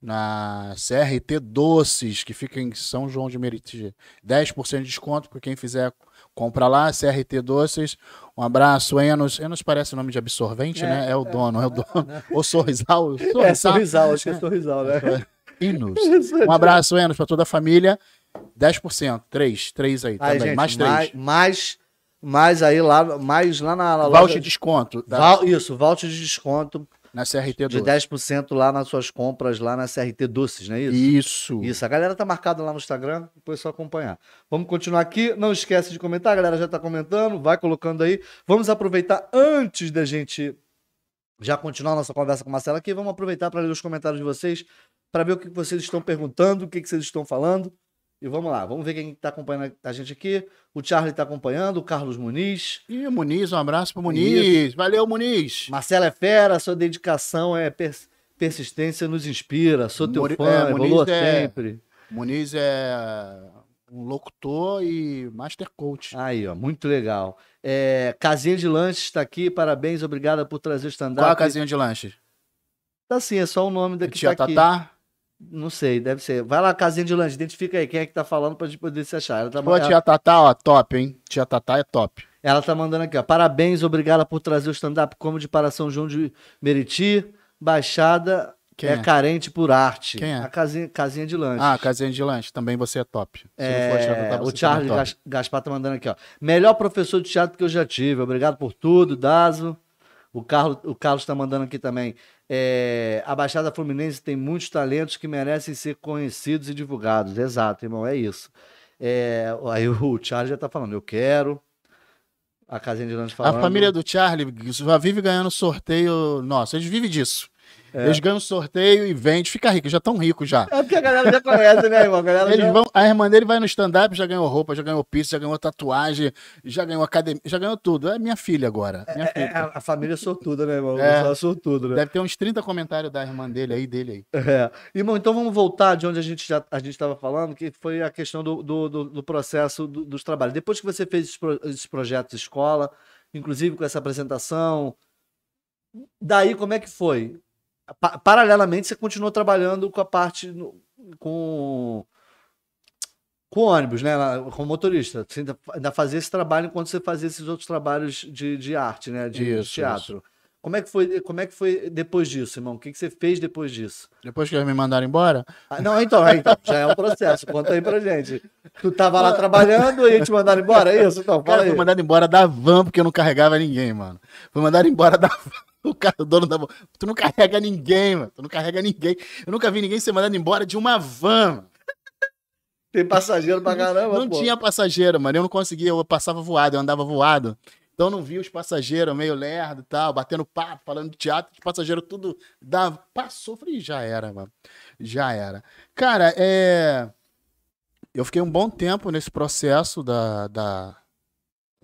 na CRT Doces, que fica em São João de Meriti. 10% de desconto para quem fizer compra lá, CRT Doces. Um abraço, Enos. Enos parece nome de absorvente, É, né? É o dono, é o dono. O Sorrisal. É, sorrisal, acho que é sorrisal, né? Enos. Um abraço, Enos, para toda a família. 10%. Três, três aí Aí, também. gente, mais três. mais, mais, mais aí lá, mais lá na, na loja. de desconto. tá? Val- isso, voucher de desconto Na CRT de Doces. 10% lá nas suas compras, lá na CRT Doces, não é isso? Isso. Isso, a galera tá marcada lá no Instagram, depois é só acompanhar. Vamos continuar aqui, não esquece de comentar, a galera já tá comentando, vai colocando aí. Vamos aproveitar antes da gente já continuar nossa conversa com o Marcelo aqui, vamos aproveitar para ler os comentários de vocês, para ver o que vocês estão perguntando, o que vocês estão falando. E vamos lá, vamos ver quem está acompanhando a gente aqui. O Charlie está acompanhando, o Carlos Muniz. E o Muniz, um abraço pro Muniz. Valeu, Muniz. Marcelo é fera, sua dedicação é pers- persistência nos inspira. Sou teu Muri- fã, é, Muniz é- sempre. Muniz é um locutor e master coach. Aí, ó, muito legal. É, Casinha de Lanches está aqui, parabéns, obrigada por trazer o stand-up. Qual a casinha de lanche? Tá sim, é só o nome daqui Tia tá aqui. Não sei, deve ser. Vai lá, Casinha de Lanches, identifica aí quem é que tá falando pra gente poder se achar. Ela tá, Pô, ela, tia Tatá, ó, top, hein? Tia Tatá é top. ela tá mandando aqui, ó. Parabéns, obrigada por trazer o stand-up como de para São João de Meriti. Baixada Quem é, é? carente por arte. Quem é? A casinha, casinha de lanches. Ah, casinha de lanche, também você é top. Se É, tia o Charles é Gaspar tá mandando aqui, ó. Melhor professor de teatro que eu já tive. Obrigado por tudo, Dazo. O Carlos, o Carlos tá mandando aqui também. É, a Baixada Fluminense tem muitos talentos que merecem ser conhecidos e divulgados. Exato, irmão, é isso. É, aí o Charles já tá falando, eu quero. A casinha de lanche falando. A família do Charlie só vive ganhando sorteio. Nossa, eles vivem disso. É. Eles ganham sorteio e vende, fica rico, já tão rico já. É porque a galera já conhece, né, irmão? A Eles já... vão, a irmã dele vai no stand-up, já ganhou roupa, já ganhou piso, já ganhou tatuagem, já ganhou academia, já ganhou tudo. É minha filha agora. Minha É, filha. é, a família é sortuda, né, irmão? É. É. Só sortudo, né? Deve ter uns 30 comentários da irmã dele aí, dele aí. É. Irmão, então vamos voltar de onde a gente já a gente estava falando, que foi a questão do, do, do- do processo do- dos trabalhos. Depois que você fez esses, pro- esses projetos escola, inclusive com essa apresentação, daí como é que foi? Pa- paralelamente, você continuou trabalhando com a parte no- com com ônibus, né? Com motorista. Você ainda, ainda fazia esse trabalho enquanto você fazia esses outros trabalhos de, de arte, né? De, Isso, teatro. Como é, que foi, como é que foi depois disso, irmão? O que, que você fez depois disso? Depois que eles me mandaram embora, Ah, não, então, então, já é um processo. Conta aí pra gente. Tu tava lá trabalhando e te mandaram embora, é isso? Então, fala cara, aí. fui mandado embora da van porque eu não carregava ninguém, mano. Fui mandado embora da van. O cara, o dono da van. Tu não carrega ninguém, mano. Tu não carrega ninguém. Eu nunca vi ninguém ser mandado embora de uma van, mano. Tem passageiro pra caramba, Não pô. tinha passageiro, mano. Eu não conseguia, eu passava voado, eu andava voado. Então não via os passageiros meio lerdo e tal, batendo papo, falando de teatro, os passageiros tudo dava. Passou, falei, já era, mano. Já era. Cara, é. Eu fiquei um bom tempo nesse processo da, da,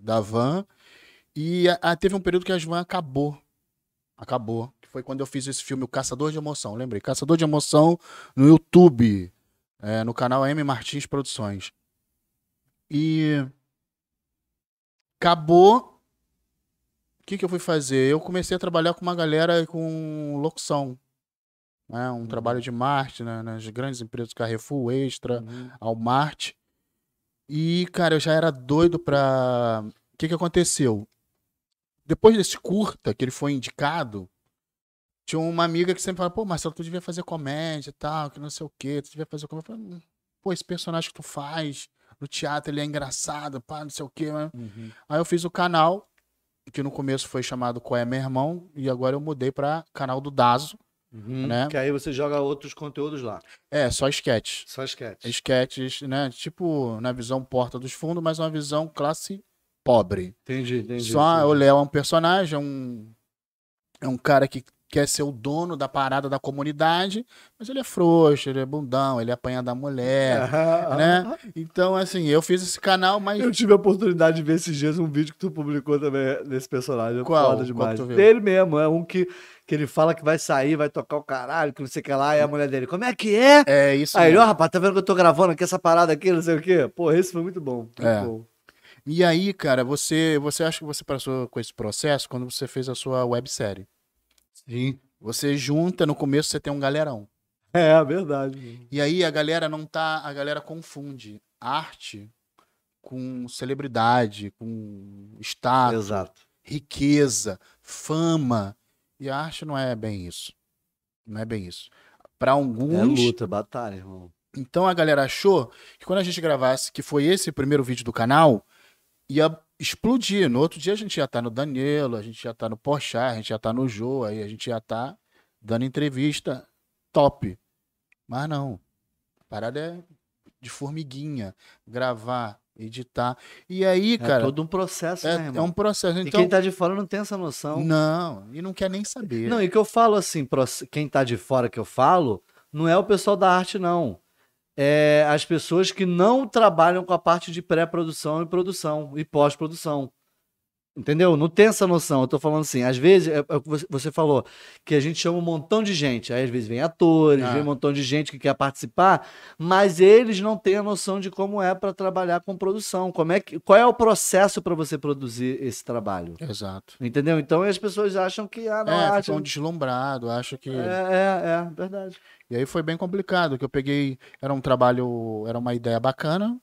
da van. E a- a- teve um período que a van acabou. Acabou. Que foi quando eu fiz esse filme, O Caçador de Emoção. Lembrei? Caçador de Emoção no YouTube. é, no canal M Martins Produções. E acabou. O que, que eu fui fazer? Eu comecei a trabalhar com uma galera com locução. Né? Um trabalho de marketing né? nas grandes empresas Carrefour, Extra, Uhum. Walmart. E, cara, eu já era doido pra. O que, que aconteceu? Depois desse curta que ele foi indicado, tinha uma amiga que sempre falava, pô, Marcelo, tu devia fazer comédia e tal, que não sei o quê, tu devia fazer comédia. Eu falei, "Hum, pô, esse personagem que tu faz no teatro, ele é engraçado, pá, não sei o quê. mas-" Uhum. Aí eu fiz o canal, que no começo foi chamado Qual é Meu Irmão, e agora eu mudei pra canal do Dazo. Uhum. Né? Que aí você joga outros conteúdos lá. É, só sketch. Só esquete. Sketches, né? Tipo, na visão Porta dos Fundos, mas uma visão classe pobre. Entendi, entendi. Só entendi. o Léo é um personagem, é um, é um cara que quer ser o dono da parada da comunidade, mas ele é frouxo, ele é bundão, ele apanha da mulher, Ah, né? Então, assim, eu fiz esse canal, mas Eu tive a oportunidade de ver esses dias um vídeo que tu publicou também desse personagem. Qual? Foda Qual demais. viu? Dele mesmo, é um que, que ele fala que vai sair, vai tocar o caralho, que não sei o que lá, e a mulher dele, como é que é? é isso. Aí ele, ó, mesmo. rapaz, tá vendo que eu tô gravando aqui essa parada aqui, não sei o quê? Pô, esse foi muito bom. Muito É. bom. E aí, cara, você, você acha que você passou com esse processo quando você fez a sua websérie? Sim. Você junta, no começo você tem um galerão. É, é verdade. E aí a galera não tá. A galera confunde arte com celebridade, com status, Exato. riqueza, fama. E a arte não é bem isso. Não é bem isso. Para É alguns. luta, batalha, irmão. Então a galera achou que quando a gente gravasse, que foi esse primeiro vídeo do canal, ia explodir. No outro dia a gente ia estar no Danilo, a gente ia estar no Porchat, a gente ia estar no Jô, aí a gente ia estar dando entrevista top. Mas não. A parada é de formiguinha. Gravar, editar. E aí, É cara, todo um processo, é, né, é irmão? um processo. E Então, quem tá de fora não tem essa noção. não, e não quer nem saber. Não, e que eu falo assim, quem tá de fora que eu falo, não é o pessoal da arte, não. É as pessoas que não trabalham com a parte de pré-produção e produção e pós-produção. Entendeu? Não tem essa noção. Eu tô falando assim, às vezes, é, é o que você- falou, que a gente chama um montão de gente. Aí às vezes vem atores, Ah. vem um montão de gente que quer participar, mas eles não têm a noção de como é para trabalhar com produção. Como é que, qual é o processo para você produzir esse trabalho? Exato. Entendeu? Então as pessoas acham que ah, não, É, a arte ficam deslumbrados, acha que. é, é, é, verdade. E aí foi bem complicado, que eu peguei, era um trabalho, era uma ideia bacana,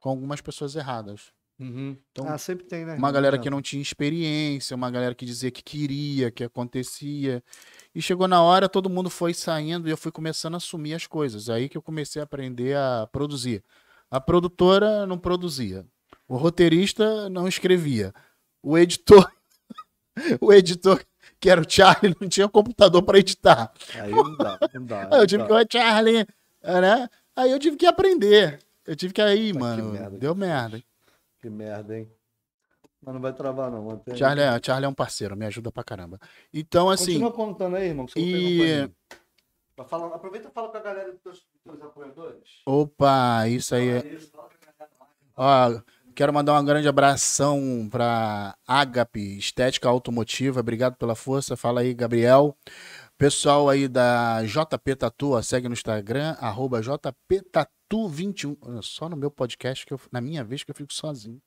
com algumas pessoas erradas. Então, ah, sempre tem, né? Uma galera que não tinha experiência, uma galera que dizia que queria, que acontecia. E chegou na hora, todo mundo foi saindo e eu fui começando a assumir as coisas. Aí que eu comecei a aprender a produzir. A produtora não produzia. O roteirista não escrevia. O editor, o editor que era o Charlie, não tinha computador para editar. Aí não dá, não dá. Aí eu tive não que, dá. ô Charlie, né? Aí eu tive que aprender. Eu tive que aí, Puta, que mano. merda. Deu merda. Que merda, hein? Mas não vai travar, não. Mantém. Charlie é, Charlie é um parceiro, me ajuda pra caramba. Então, assim. Continua contando aí, irmão. que você E- falar- aproveita e fala com a galera dos teus, apoiadores. Opa, isso aí. é-. Ó, quero mandar um grande abração pra Agape Estética Automotiva. Obrigado pela força. Fala aí, Gabriel. Pessoal aí da JP Tatu, ó, segue no Instagram, arroba JPTatu21. Olha, Só no meu podcast, que eu, na minha vez, que eu fico sozinho.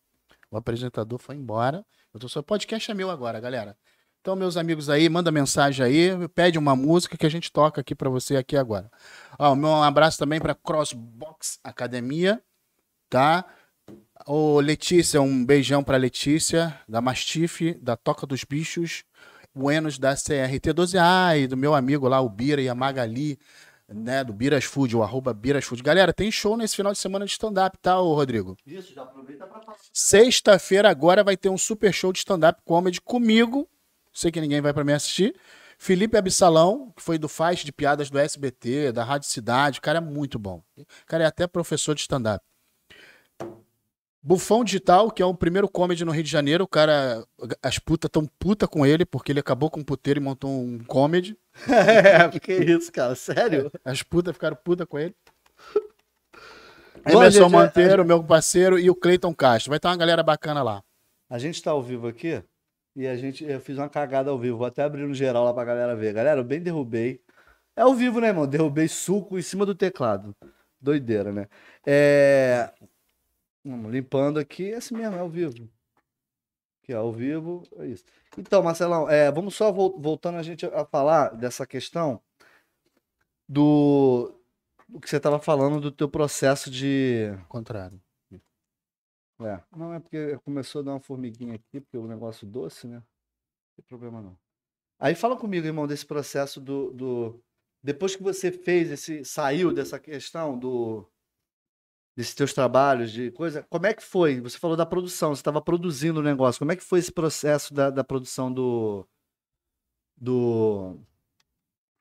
O apresentador foi embora. Eu tô só. Podcast é meu agora, galera. Então, meus amigos aí, manda mensagem aí, pede uma música que a gente toca aqui pra você aqui agora. Ó, abraço também pra Crossbox Academia, tá? Ô, Letícia, um beijão pra Letícia, da Mastife, da Toca dos Bichos, o Enos da CRT12A e do meu amigo lá, o Bira e a Magali, né, do Biras Food, o arroba Biras Food. Galera, tem show nesse final de semana de stand-up, tá, ô Rodrigo? Isso, já aproveita pra passar. Sexta-feira agora vai ter um super show de stand-up comedy comigo. Sei que ninguém vai pra me assistir. Felipe Absalão, que foi do Faixa de Piadas do SBT, da Rádio Cidade. O cara é muito bom. O cara é até professor de stand-up. Bufão Digital, que é o primeiro comedy no Rio de Janeiro. O cara, as putas tão puta com ele, porque ele acabou com um puteiro e montou um comedy. É, que isso, cara. Sério? As putas ficaram puta com ele. Emerson gente, a- Monteiro, meu parceiro, e o Cleiton Castro. Vai estar uma galera bacana lá. A gente tá ao vivo aqui e a gente, eu fiz uma cagada ao vivo. Vou até abrir no geral lá pra galera ver. Galera, eu bem derrubei. É ao vivo, né, irmão? Derrubei suco em cima do teclado. Doideira, né? É... Limpando aqui. É assim mesmo, é ao vivo. Ó, ao vivo. É isso. Então, Marcelão, é, vamos só vol- voltando a gente a falar dessa questão do, do que você tava falando do teu processo de. Contrário. É. Não, é porque começou a dar uma formiguinha aqui, porque o negócio doce, né? Não tem problema não. Aí fala comigo, irmão, desse processo do, do... Depois que você fez esse... Saiu dessa questão do... Desses teus trabalhos, de coisa... Como é que foi? Você falou da produção, você estava produzindo o negócio. Como é que foi esse processo da, da produção do... Do...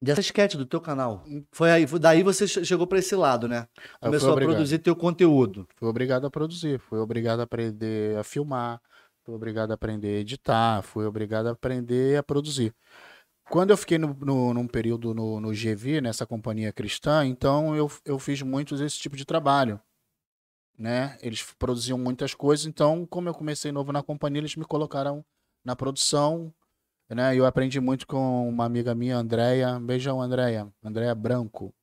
Dessa sketch do teu canal. Foi aí, daí você che- chegou para esse lado, né? Começou a produzir teu conteúdo. Fui obrigado a produzir, fui obrigado a aprender a filmar, fui obrigado a aprender a editar, fui obrigado a aprender a produzir. Quando eu fiquei no, no, num período no, no GV, nessa companhia cristã, então eu, eu fiz muitos esse tipo de trabalho. Né? Eles produziam muitas coisas, então, como eu comecei novo na companhia, eles me colocaram na produção. Né? Eu aprendi muito com uma amiga minha, Andréia. Beijão, Andréia. Andréia Branco.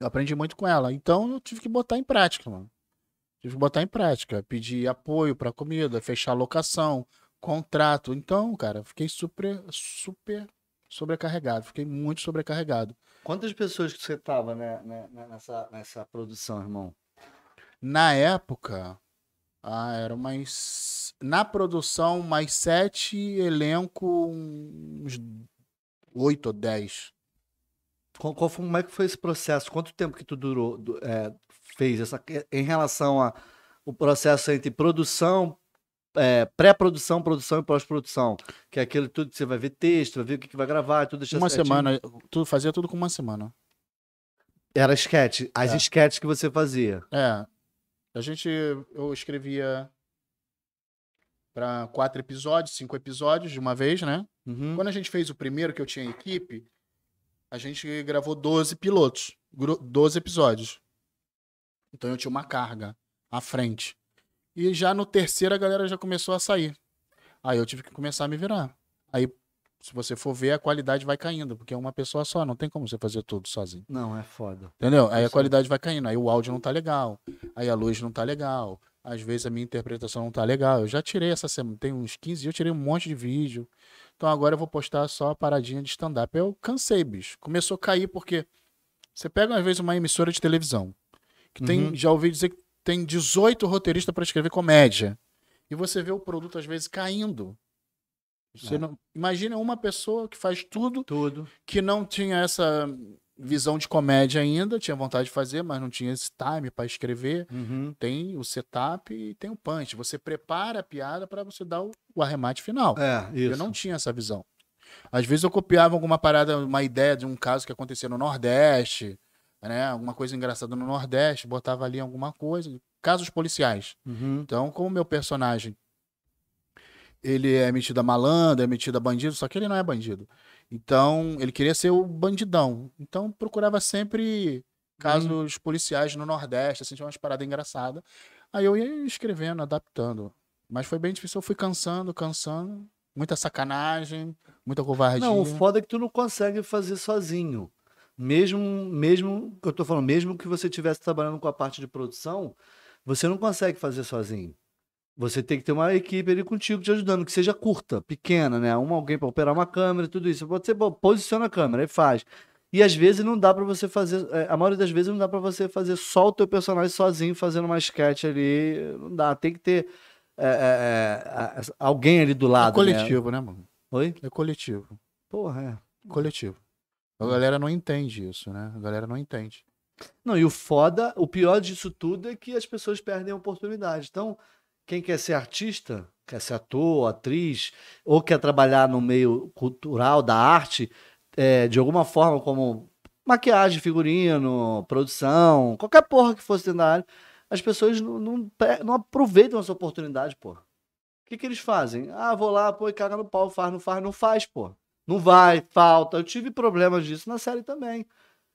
Eu aprendi muito com ela. Então eu tive que botar em prática, mano. Tive que botar em prática. Pedir apoio pra comida, fechar locação, contrato. Então, cara, fiquei super, super sobrecarregado. Fiquei muito sobrecarregado. Quantas pessoas que você tava né, né, né, nessa, nessa produção, irmão? Na época, ah, era mais. Na produção, mais sete, elenco, uns oito ou dez. Qual, qual foi- como é que foi esse processo? Quanto tempo que tu durou, du- é, fez essa em relação a o processo entre produção, é, pré-produção, produção e pós-produção? Que é aquilo tudo que você vai ver texto, vai ver o que, que vai gravar, tudo deixa Uma certinho. semana, tudo, fazia tudo com uma semana. Era sketch, as É. sketches que você fazia. É. A gente. Eu escrevia para quatro episódios, cinco episódios de uma vez, né? Uhum. Quando a gente fez o primeiro, que eu tinha equipe, a gente gravou 12 pilotos, gru- 12 episódios. Então eu tinha uma carga à frente. E já no terceiro a galera já começou a sair. Aí eu tive que começar a me virar. Aí, se você for ver, a qualidade vai caindo, porque é uma pessoa só, não tem como você fazer tudo sozinho. Não, é foda. Entendeu? Aí a Isso. qualidade vai caindo. Aí o áudio não tá legal. Aí a luz não tá legal. Às vezes a minha interpretação não tá legal. Eu já tirei essa semana. Tem uns 15 dias, eu tirei um monte de vídeo. Então agora eu vou postar só a paradinha de stand-up. Eu cansei, bicho. Começou a cair porque você pega às vezes uma emissora de televisão que tem, Uhum. já ouvi dizer que tem 18 roteiristas para escrever comédia. E você vê o produto às vezes caindo. Você É. não, imagina uma pessoa que faz tudo Tudo. que não tinha essa visão de comédia ainda, tinha vontade de fazer, mas não tinha esse time para escrever. Uhum. Tem o setup e tem o punch. Você prepara a piada para você dar o, o arremate final. É, isso. Eu não tinha essa visão. Às vezes eu copiava alguma parada, uma ideia de um caso que acontecia no Nordeste, né? Alguma coisa engraçada no Nordeste, botava ali alguma coisa. Casos policiais. Uhum. Então, como o meu personagem ele é metido a malandro, é metido a bandido, só que ele não é bandido. Então, ele queria ser o bandidão. Então, procurava sempre casos policiais no Nordeste, assim, tinha umas paradas engraçadas. Aí eu ia escrevendo, adaptando. Mas foi bem difícil, eu fui cansando, cansando. Muita sacanagem, muita covardia. Não, o foda é que tu não consegue fazer sozinho. Mesmo, mesmo, eu tô falando, mesmo que você estivesse trabalhando com a parte de produção, você não consegue fazer sozinho. Você tem que ter uma equipe ali contigo te ajudando, que seja curta, pequena, né? Um alguém para operar uma câmera e tudo isso. Você posiciona a câmera e faz. E às vezes não dá para você fazer, é, a maioria das vezes não dá para você fazer só o teu personagem sozinho fazendo uma sketch ali, não dá, tem que ter é, é, é alguém ali do lado, É coletivo, né, né mano? Oi? É coletivo. Porra, é. Coletivo. A galera não entende isso, né? A galera não entende. Não, e o foda, o pior disso tudo é que as pessoas perdem a oportunidade. Então, quem quer ser artista, quer ser ator, atriz, ou quer trabalhar no meio cultural, da arte, é, de alguma forma, como maquiagem, figurino, produção, qualquer porra que fosse dentro da área, as pessoas não, não, não aproveitam essa oportunidade, porra. O que, que eles fazem? Ah, vou lá, pô, e caga no pau, faz, não faz, não faz, pô. Não vai, falta. Eu tive problemas disso na série também.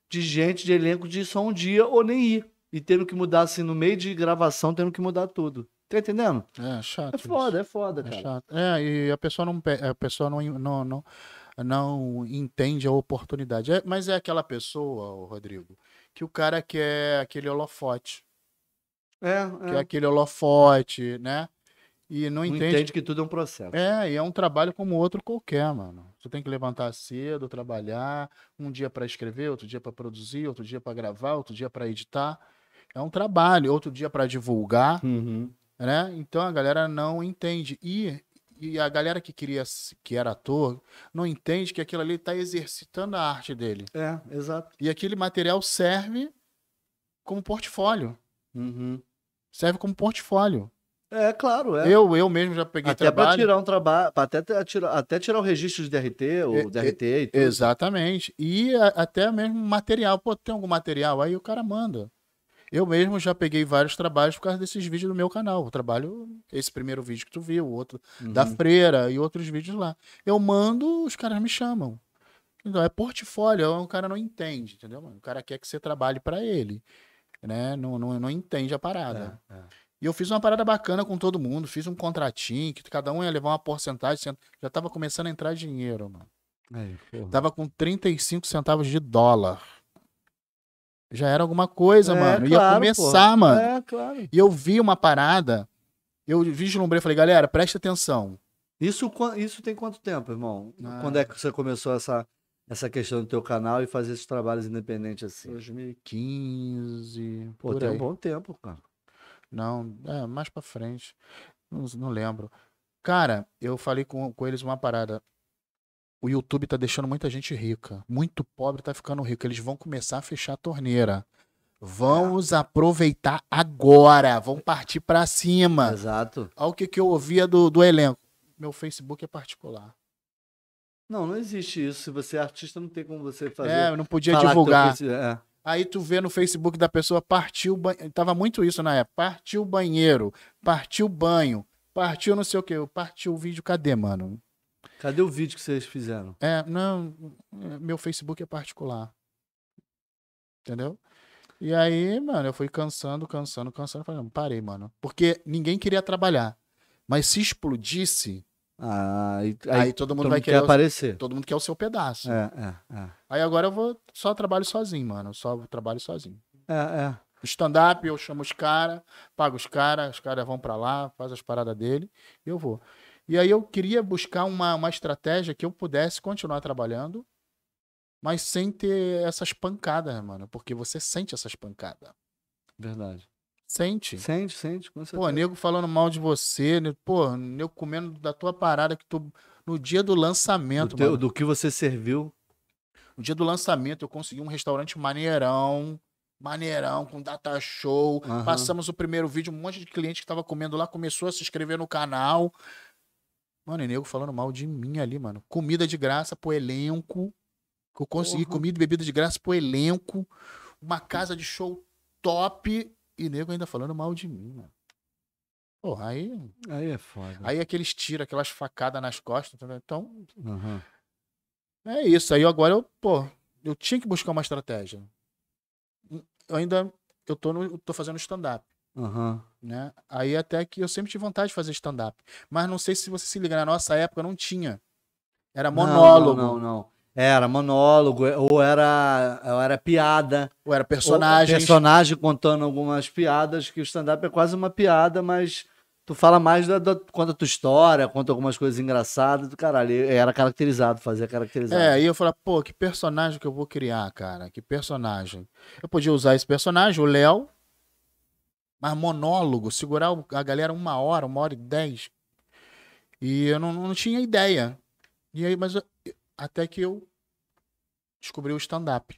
De gente de elenco de só um dia ou nem ir. E tendo que mudar assim no meio de gravação, tendo que mudar tudo. Tá entendendo? É chato. É foda, isso. é foda, é cara. Chato. É, e a pessoa não, a pessoa não, não, não, não entende a oportunidade. É, mas é aquela pessoa, Rodrigo, que o cara quer aquele holofote. É, é. Que é aquele holofote, né? E não, não entende... entende que tudo é um processo. É, e é um trabalho como outro qualquer, mano. Você tem que levantar cedo, trabalhar, um dia para escrever, outro dia para produzir, outro dia para gravar, outro dia para editar. É um trabalho, outro dia para divulgar, uhum. Né? Então a galera não entende. E, e a galera que queria que era ator não entende que aquilo ali está exercitando a arte dele. É, exato. E aquele material serve como portfólio. Uhum. Serve como portfólio. É, claro. É. Eu, eu mesmo já peguei até trabalho. Até tirar um trabalho, até tirar, até tirar o registro de DRT, ou é, DRT e tudo. Exatamente. E a, até mesmo material. Pô, tem algum material? Aí o cara manda. Eu mesmo já peguei vários trabalhos por causa desses vídeos do meu canal. O trabalho, esse primeiro vídeo que tu viu, o outro uhum. da freira e outros vídeos lá. Eu mando, os caras me chamam. Então, é portfólio, o cara não entende, entendeu? O cara quer que você trabalhe para ele, né? Não, não, não entende a parada. É, é. E eu fiz uma parada bacana com todo mundo, fiz um contratinho, que cada um ia levar uma porcentagem, já tava começando a entrar dinheiro, mano. Aí, tava com 35 centavos de dólar. Já era alguma coisa, é, mano. Claro, ia começar, pô. mano. É, claro. E eu vi uma parada, eu vislumbrei, falei, galera, presta atenção. Isso, isso tem quanto tempo, irmão? Ah. Quando é que você começou essa, essa questão do teu canal e fazer esses trabalhos independentes assim? 2015. Pô, tem aí. um bom tempo, cara. Não, é, mais pra frente. Não, não lembro. Cara, eu falei com, com eles uma parada. O YouTube tá deixando muita gente rica. Muito pobre tá ficando rico. Eles vão começar a fechar a torneira. Vamos é. aproveitar agora. Vão partir pra cima. Exato. Olha o que, que eu ouvia do, do elenco. Meu Facebook é particular. Não, não existe isso. Se você é artista, não tem como você fazer. É, eu não podia divulgar. É. Aí tu vê no Facebook da pessoa, partiu banheiro. Tava muito isso na época. Partiu o banheiro, partiu banho, partiu não sei o que. Partiu o vídeo, cadê, mano? Cadê o vídeo que vocês fizeram? É, não. Meu Facebook é particular. Entendeu? E aí, mano, eu fui cansando, cansando, cansando. Falei, não, parei, mano. Porque ninguém queria trabalhar. Mas se explodisse, ah, aí, aí, todo mundo todo vai querer quer aparecer. Todo mundo quer o seu pedaço. É, é, é. Aí agora eu vou só trabalho sozinho, mano. Só trabalho sozinho. É, é. Stand-up, eu chamo os caras, pago os caras, os caras vão para lá, faz as paradas dele, e eu vou. E aí eu queria buscar uma, uma estratégia que eu pudesse continuar trabalhando, mas sem ter essas pancadas, mano. Porque você sente essas pancadas. Verdade. Sente. Sente, sente. Com Pô, nego falando mal de você, né? pô, nego comendo da tua parada que tu. No dia do lançamento, do, teu, mano. do que você serviu. No dia do lançamento, eu consegui um restaurante maneirão. Maneirão, com data show. Aham. Passamos o primeiro vídeo, um monte de cliente que tava comendo lá começou a se inscrever no canal. Mano, e nego falando mal de mim ali, mano. Comida de graça pro elenco. Que eu consegui Porra. comida e bebida de graça pro elenco. Uma casa de show top. E nego ainda falando mal de mim, mano. Porra, aí. Aí é foda. Aí aqueles tiros, aquelas facadas nas costas? Então, Aham. é isso. Aí agora eu, pô, eu tinha que buscar uma estratégia. Eu ainda. Eu tô, no, eu tô fazendo stand-up. Aham. Né? Aí até que eu sempre tive vontade de fazer stand-up. Mas não sei se você se liga, na nossa época não tinha. Era monólogo. Não, não, não. Era monólogo, ou era, ou era piada. Ou era Ou personagens. personagem contando algumas piadas, que o stand-up é quase uma piada, mas tu fala mais da, da, conta a tua história, conta algumas coisas engraçadas do caralho. Era caracterizado, fazia caracterizado. É, aí eu falei, pô, que personagem que eu vou criar, cara? Que personagem? Eu podia usar esse personagem, o Léo, mas monólogo, segurar a galera uma hora, uma hora e dez. E eu não, não tinha ideia. E aí, mas eu- até que eu descobri o stand-up.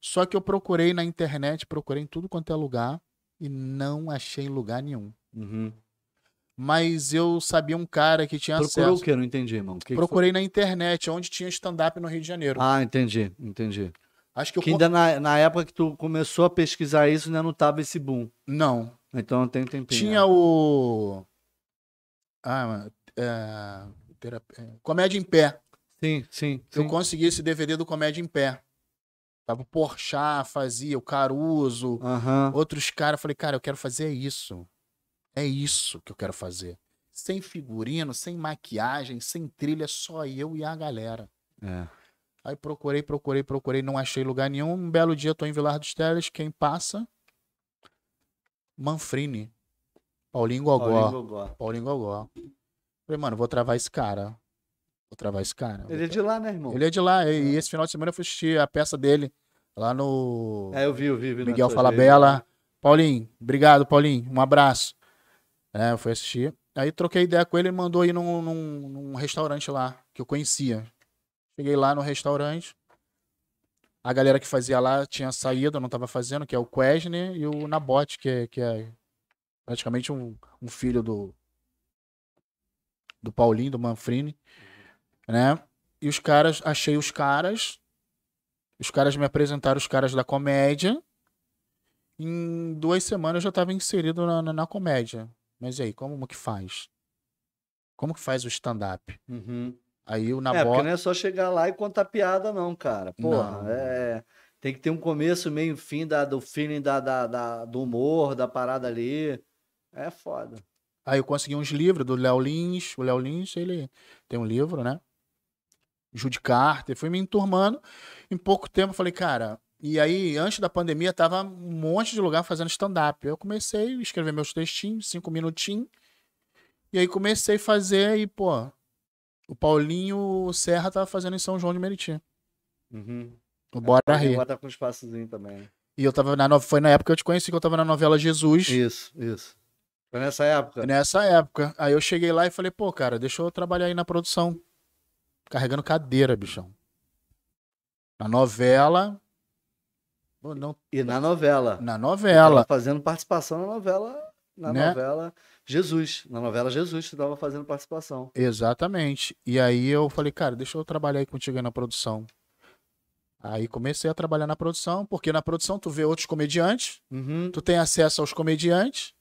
Só que eu procurei na internet, procurei em tudo quanto é lugar e não achei lugar nenhum. Uhum. Mas eu sabia um cara que tinha Procurou acesso. o quê? Não entendi, irmão. Que que Procurei na internet, onde tinha stand-up no Rio de Janeiro. Ah, entendi, entendi. Acho que eu Que ainda na, na época que tu começou a pesquisar isso, ainda não tava esse boom. Não. Então tem um tempinho. Tinha o. Ah, é, é, Comédia em Pé. Sim, sim. Eu sim. consegui esse DVD do Comédia em Pé. Tava o Porchat, fazia, o Caruso, Aham. outros caras. Falei, cara, eu quero fazer isso. É isso que eu quero fazer. Sem figurino, sem maquiagem, sem trilha, só eu e a galera. É. Aí procurei, procurei, procurei, não achei lugar nenhum. Um belo dia tô em Vilar dos Teles, quem passa? Manfrini. Paulinho Gogó. Paulinho Gogó. Paulinho Gogó. Falei, mano, vou travar esse cara. Vou travar esse cara. Ele é de lá, né, irmão? Ele é de lá. E esse final de semana eu fui assistir a peça dele lá no É, eu vi, eu vi. vi Miguel Fala. Bela. Paulinho, obrigado, Paulinho. Um abraço. É, eu fui assistir. Aí troquei ideia com ele e mandou ir num, num, num restaurante lá, que eu conhecia. Cheguei lá no restaurante. A galera que fazia lá tinha saído, não tava fazendo, que é o Quesne e o Nabote, que é, que é praticamente um, um filho do, do Paulinho, do Manfrini, né? E os caras, achei os caras, os caras me apresentaram os caras da comédia. Em duas semanas eu já estava inserido na, na, na comédia. Mas e aí, como que faz? Como que faz o stand-up? Uhum. Aí o É, porque não é só chegar lá e contar piada, não, cara. Porra, Não. é. Tem que ter um começo, meio fim da, do feeling da, da, da- do humor, da parada ali. É foda. Aí eu consegui uns livros do Léo Lins. O Léo Lins, ele tem um livro, né? Judy Carter. Fui me enturmando. Em pouco tempo eu falei, cara. E aí, antes da pandemia, tava um monte de lugar fazendo stand-up. Eu comecei a escrever meus textinhos, cinco minutinhos. E aí comecei a fazer e, pô, o Paulinho Serra tava fazendo em São João de Meriti. Uhum. O Bora Rir. Agora tá com espaçozinho também. E eu tava na. Foi na época que eu te conheci que eu tava na novela Jesus. Isso, isso. Foi nessa época? Nessa época. Aí eu cheguei lá e falei, pô, cara, deixa eu trabalhar aí na produção. Carregando cadeira, bichão. Na novela. Pô, Não, E na novela. na novela. fazendo participação na novela. Na Né? novela Jesus. Na novela Jesus, tu tava fazendo participação. Exatamente. E aí eu falei, cara, deixa eu trabalhar aí contigo aí na produção. Aí comecei a trabalhar na produção, porque na produção tu vê outros comediantes, Uhum. tu tem acesso aos comediantes,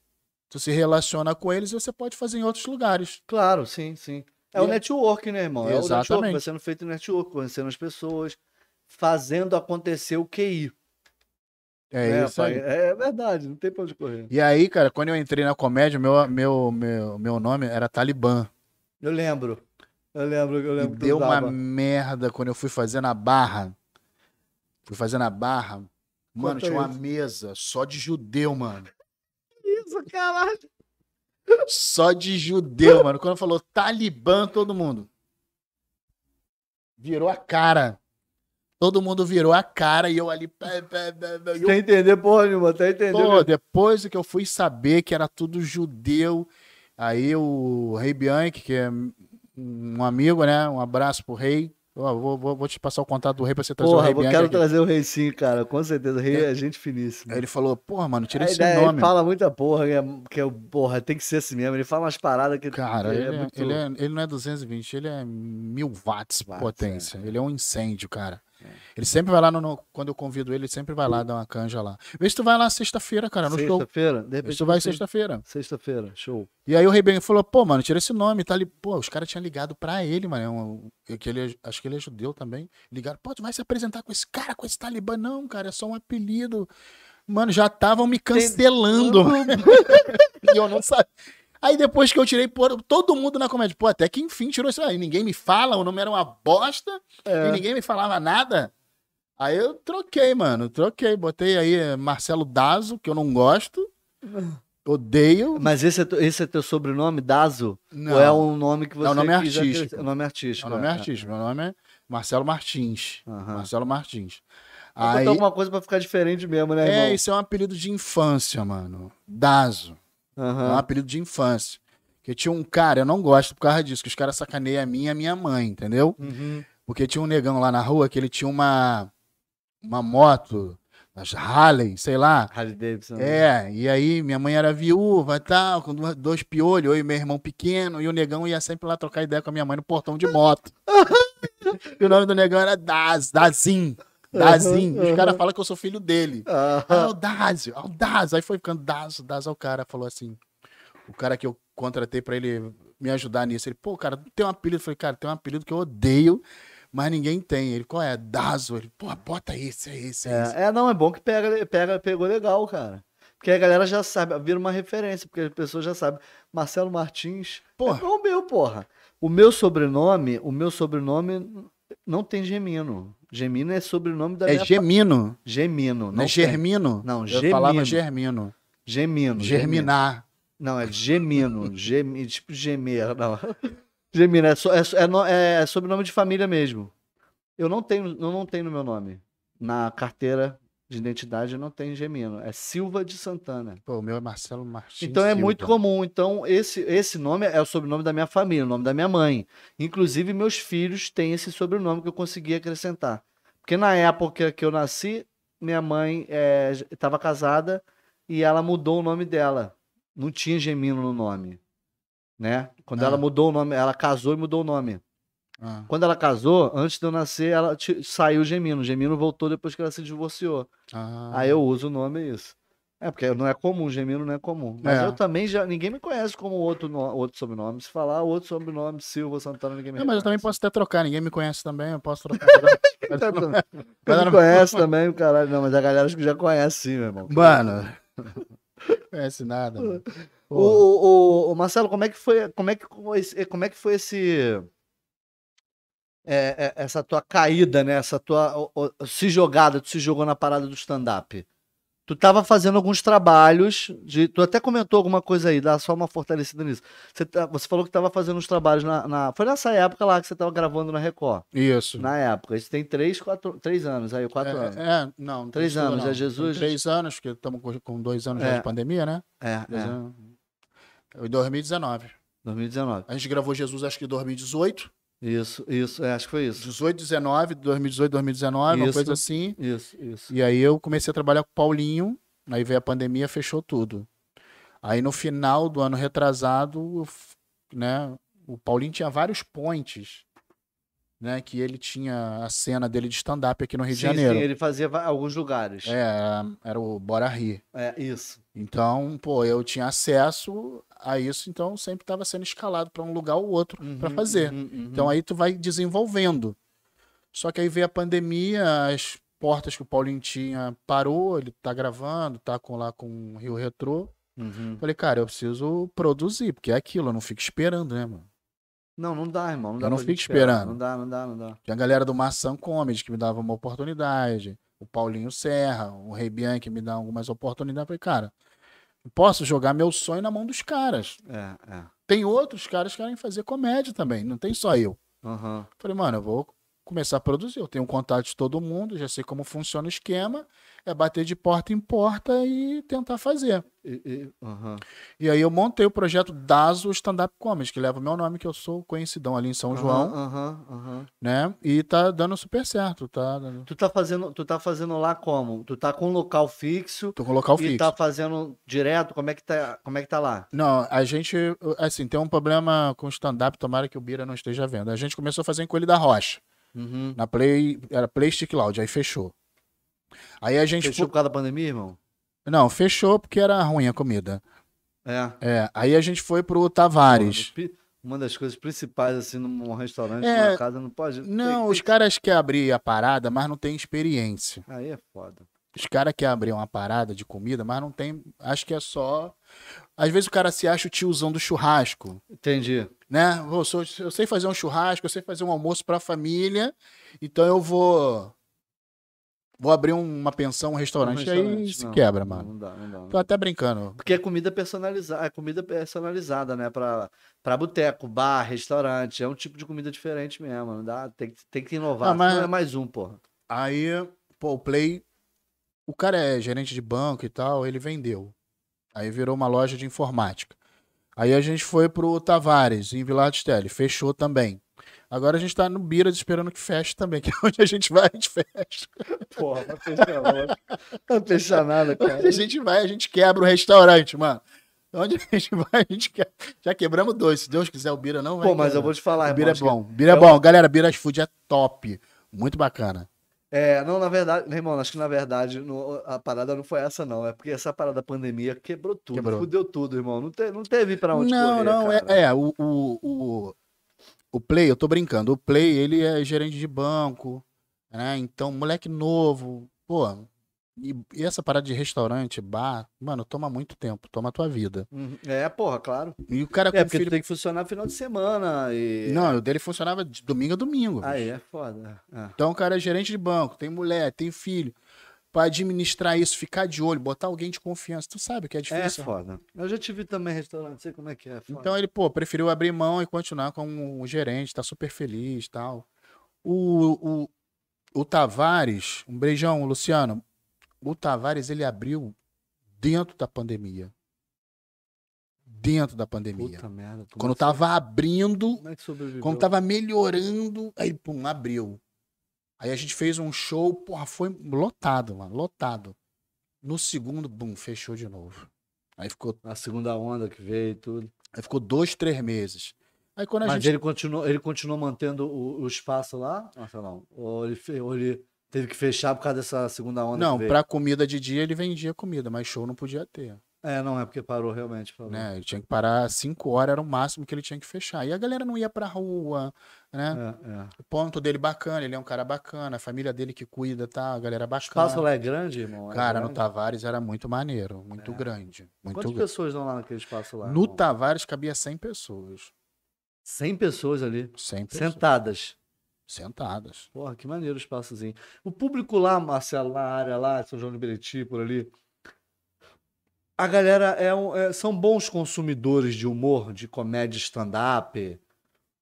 tu se relaciona com eles e você pode fazer em outros lugares. Claro, sim, sim. É E o é- network, né, irmão? É o network, Exatamente. vai sendo feito network, conhecendo as pessoas, fazendo acontecer o QI. É né, isso aí. pai? É verdade, não tem pra onde correr. E aí, cara, quando eu entrei na comédia, meu, meu, meu, meu nome era Talibã. Eu lembro. Eu lembro, eu E lembro tu deu uma merda quando eu fui fazer na barra. Fui fazer na barra. Mano, Conta tinha uma isso. mesa só de judeu, mano. Isso, caralho. Só de judeu, mano. Quando falou Talibã, todo mundo virou a cara. Todo mundo virou a cara e eu ali. e eu Sem entender porra nenhuma, tá entendendo? Pô, depois que eu fui saber que era tudo judeu, aí o Rei Bianchi, que é um amigo, né? Um abraço pro Rei. Vou, vou, vou te passar o contato do Rei pra você trazer o Porra, Rei eu Bianchi. quero aqui. trazer o Rei sim, cara. Com certeza. O Rei é gente finíssima. Aí ele falou, porra, mano, tira A esse ideia, nome. Ele fala muita porra, que é, é, porra, tem que ser assim mesmo. Ele fala umas paradas que. Cara, que ele, é, muito- ele, é- ele não é 220, ele é mil watts, Watts, potência. Ele é um incêndio, cara. Ele sempre vai lá, no, no- quando eu convido ele, ele sempre vai lá dar uma canja lá. Vê se tu vai lá sexta-feira, cara, no show. Sexta-feira? Vê se tu vai sexta-feira. Sexta-feira, show. E aí o Rei Ben falou, pô, mano, tira esse nome, tá ali. Pô, os caras tinham ligado pra ele, mano. é é que ele, é- acho que ele é judeu também. Ligaram, pô, tu vai se apresentar com esse cara, com esse talibã? Não, cara, é só um apelido. Mano, já estavam me cancelando. e eu não sabia. Aí depois que eu tirei, todo mundo na comédia, pô, até que enfim tirou isso aí. Ninguém me fala, o nome era uma bosta É. e ninguém me falava nada. Aí eu troquei, mano, troquei. Botei aí eh, Marcelo Dazo, que eu não gosto. Odeio. Mas esse é, teu- esse é teu sobrenome, Dazo? Não. Ou é um nome que você É o nome artístico. É o nome artístico. Nome é. é artístico, meu nome é Marcelo Martins. Aham. Marcelo Martins. Aí, alguma coisa pra ficar diferente mesmo, né, irmão? é, isso é um apelido de infância, mano. Dazo. É um apelido de infância. Que tinha um cara, eu não gosto por causa disso, que os caras sacaneiam a mim e a minha mãe, entendeu? Uhum. Porque tinha um negão lá na rua que ele tinha uma, uma moto, as Harley, sei lá. Harley Davidson. É, e aí minha mãe era viúva e tal, com dois piolhos, eu e meu irmão pequeno, e o negão ia sempre lá trocar ideia com a minha mãe no portão de moto. e o nome do negão era Daz, Dazin. Dazin. Os caras falam que eu sou filho dele. Ah, Aham. o Dazio, ah, o Daz. Aí foi ficando Daz, Daz. Aí o cara falou assim, o cara que eu contratei pra ele me ajudar nisso, ele, pô, cara, tem um apelido. Eu falei, cara, tem um apelido que eu odeio, mas ninguém tem. Ele, qual é? Dazo. Ele, pô, bota esse, é esse, é esse. É, é, não, é bom que pega, pega, pegou legal, cara. Porque a galera já sabe, vira uma referência, porque as pessoas já sabem. Marcelo Martins. Porra. É o meu, porra. O meu sobrenome, o meu sobrenome não tem Gemino. Gemino é sobrenome da É minha Gemino, Gemino. não Não é. Germino? Não, Eu falava Germino. Gemino. Germinar. Não, é Gemino. Gemi, tipo gemer, não. Gemino, é, so- é, é, no- é sobrenome de família mesmo. Eu não tenho, eu não tenho no meu nome. Na carteira de identidade não tem Gemino. É Silva de Santana. Pô, o meu é Marcelo Martins. Então é Silva. muito comum. Então, esse, esse nome é o sobrenome da minha família, o nome da minha mãe. Inclusive, meus filhos têm esse sobrenome que eu consegui acrescentar. Porque na época que eu nasci, minha mãe estava casada e ela mudou o nome dela. Não tinha Gemino no nome. Né? Quando Ah. ela mudou o nome, ela casou e mudou o nome. Ah, Quando ela casou, antes de eu nascer, ela saiu Gemino. Gemino voltou depois que ela se divorciou. ah. Aí eu uso o nome é isso. É, porque não é comum, Gemino não é comum. Mas É. eu também já. Ninguém me conhece como outro, no- outro sobrenome. Se falar outro sobrenome, Silva, Santana, ninguém me Não, mas eu também posso até trocar, ninguém me conhece também, eu posso trocar. Não me conhece também, o caralho. Não, mas a galera acho que já conhece sim, meu irmão. Mano, não conhece nada. Mano. O, o- o- Marcelo, como é que foi, como é que, como é que foi esse. É, é, essa tua caída, né? Essa tua se jogada, tu se jogou na parada do stand-up. Tu tava fazendo alguns trabalhos, de, tu até comentou alguma coisa aí, dá só uma fortalecida nisso. Você, tá- você falou que tava fazendo uns trabalhos na, na- Foi nessa época lá que você tava gravando na Record. Isso. Na época. Isso tem três, quatro, três anos aí, quatro anos. É, é, não, Três anos, não. é Jesus? Tem Três anos, porque estamos com- dois anos já É. de pandemia, né? É, Dois é, anos. Em 2019. 2019. A gente gravou Jesus, acho que em 2018. Isso, isso, é, acho que foi isso. 18, 19, 2018, 2019, uma Isso. coisa assim. Isso, isso. E aí eu comecei a trabalhar com o Paulinho, aí veio a pandemia, fechou tudo. Aí no final do ano retrasado, né, o Paulinho tinha vários pontes, né, que ele tinha a cena dele de stand-up aqui no Rio de Sim, Janeiro. sim, ele fazia alguns lugares. É, era- era o Bora Rir. É, isso. Então, pô, eu tinha acesso a isso, então sempre estava sendo escalado para um lugar ou outro para Uhum, fazer. uhum, uhum. Então aí tu vai desenvolvendo. Só que aí veio a pandemia, as portas que o Paulinho tinha parou, ele tá gravando, tá com, lá com o Rio Retrô. Uhum. Falei, cara, eu preciso produzir, porque é aquilo, eu não fico esperando, né, mano? Não, não dá, irmão. Não dá Eu não fico esperando. Não dá, não dá, não dá. Tinha a galera do Maçã Comedy que me dava uma oportunidade, o Paulinho Serra, o Rei Bianchi me dá algumas oportunidades. Falei, cara, posso jogar meu sonho na mão dos caras. É, é. Tem outros caras que querem fazer comédia também, não tem só eu. Aham. Falei, mano, eu vou começar a produzir. Eu tenho um contato de todo mundo, já sei como funciona o esquema. É bater de porta em porta e tentar fazer. E- e- aham. E aí eu montei o projeto Dazo Stand Up Comedy, que leva o meu nome, que eu sou conhecidão ali em São João, Aham, aham. né? E tá dando super certo, tá? dando- Tu tá fazendo, tu tá fazendo lá como? Tu tá com um local fixo Tô com local e fixo. tá fazendo direto? Como é que tá, como é que tá lá? Não, a gente, assim, tem um problema com o stand-up, tomara que o Bira não esteja vendo. A gente começou a fazer em Coelho da Rocha. Uhum. Na Play, era Play Stick Lounge, aí fechou. Aí a gente Fechou por causa da pandemia, irmão? Não, fechou porque era ruim a comida. É. É, aí a gente foi pro Tavares. Uma das coisas principais, assim, num restaurante, É, numa casa, não pode. Não, os caras querem abrir a parada, mas não tem experiência. Aí é foda. Os caras querem abrir uma parada de comida, mas não tem. Acho que é só. Às vezes o cara se acha o tiozão do churrasco, Entendi. Né? Eu, sou- eu sei fazer um churrasco, eu sei fazer um almoço pra família, então eu vou. Vou abrir uma pensão, um restaurante, Um aí restaurante, se não, quebra, não, mano. Não dá, não dá. Tô até brincando. Porque é comida personalizada, é comida personalizada, né? Pra, pra boteco, bar, restaurante. É um tipo de comida diferente mesmo. Não dá, tem, que- tem que inovar. Ah, mas- Não é mais um, porra. Aí, pô, o Play. O cara é gerente de banco e tal, ele vendeu. Aí virou uma loja de informática. Aí a gente foi pro Tavares, em Vila Stelle, fechou também. Agora a gente tá no Biras esperando que feche também, que é onde a gente vai, a gente fecha. Porra, vai fechar não. Vai fechar nada, cara. Onde a gente vai, a gente quebra o restaurante, mano. Onde a gente vai, a gente quebra. Já quebramos dois. Se Deus quiser, o Bira não vai. Pô, mas eu vou te falar, O irmão, Bira é acho que- bom. Bira é bom. Galera, Biras Food é top. Muito bacana. É, não, na verdade, irmão, acho que na verdade no- a parada não foi essa, não. É porque essa parada da pandemia quebrou tudo, Quebrou. fudeu tudo, irmão. Não, te- não teve pra onde não, correr, não, cara. é, é o, o, o, o Play, eu tô brincando, o Play, ele é gerente de banco, né, então, moleque novo, pô, e, e essa parada de restaurante, bar, mano, toma muito tempo, toma a tua vida. Uhum. É, porra, claro. E o cara com É, porque filho... tem que funcionar final de semana e... Não, o dele funcionava de domingo a domingo. Aí bicho. é foda. é. Então o cara é gerente de banco, tem mulher, tem filho, pra administrar isso, ficar de olho, botar alguém de confiança, tu sabe que é É difícil. foda. Eu já tive também restaurante, sei como é que é. foda. Então ele, pô, preferiu abrir mão e continuar como um gerente, tá super feliz e tal. O, o, o Tavares, um beijão, Luciano. O Tavares, ele abriu dentro da pandemia. Dentro da pandemia. Puta merda. Quando é tava abrindo, Como é quando tava melhorando, aí, pum, abriu. Aí a gente fez um show, porra, foi lotado, mano, lotado. No segundo, bum, fechou de novo. Aí ficou, A segunda onda que veio e tudo. aí ficou dois, três meses. Aí quando a Mas gente ele continuou, ele continuou mantendo o, o espaço lá? Marcelão? Ou ele, ou ele teve que fechar por causa dessa segunda onda Não, pra comida de dia ele vendia comida, mas show não podia ter. É, não, é porque parou realmente. Parou. Né? Ele tinha que parar cinco horas, era o máximo que ele tinha que fechar. E a galera não ia pra rua, né? É, é. O ponto dele bacana, ele é um cara bacana, a família dele que cuida, tá? A galera O bacana. espaço lá é grande, irmão? É Cara, no grande? Tavares era muito maneiro, muito É. grande. Muito Quantas grande. pessoas estão lá naquele espaço lá? No irmão? Tavares cabia 100 pessoas. 100 pessoas ali, 100 pessoas. sentadas. Sentadas. Porra, que maneiro o espaçozinho. O público lá, Marcelo, na área lá, São João de por ali. A galera é um- é- são bons consumidores de humor, de comédia stand-up.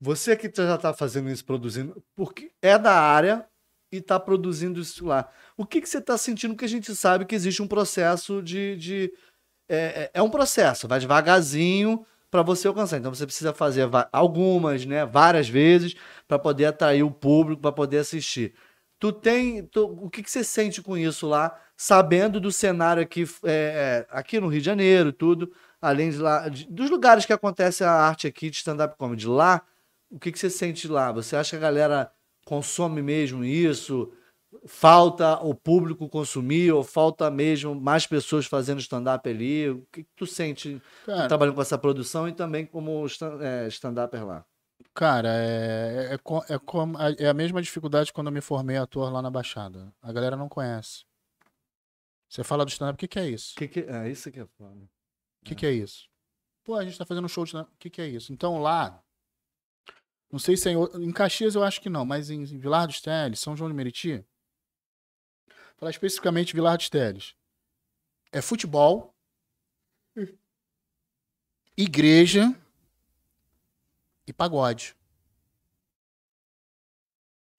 Você que já está fazendo isso, produzindo, porque é da área e está produzindo isso lá. O que, que você está sentindo? Que a gente sabe que existe um processo de. de- é, é- é um processo, vai devagarzinho para você alcançar. Então você precisa fazer algumas, né, várias vezes, para poder atrair o público, para poder assistir. Tu tem. tu- o que, que você sente com isso lá, sabendo do cenário aqui, é, é, aqui no Rio de Janeiro, tudo, além de lá, de- dos lugares que acontece a arte aqui de stand-up comedy lá, o que, que você sente lá? Você acha que a galera consome mesmo isso? Falta o público consumir ou falta mesmo mais pessoas fazendo stand-up ali? O que, que tu sente Cara, trabalhando com essa produção e também como é, stand-upper lá? cara é, é, co- é, como- é a mesma dificuldade quando eu me formei ator lá na Baixada. A galera não conhece. Você fala do stand-up, o que, que é isso? Que que, é isso que é foda. O que, que é isso? Pô, a gente tá fazendo um show de. stand-up, O que, que é isso? Então lá. Não sei se é em, em Caxias eu acho que não, mas em Vilar dos Teles, São João de Meriti. Falar especificamente Vilar dos Teles. É futebol, igreja e pagode.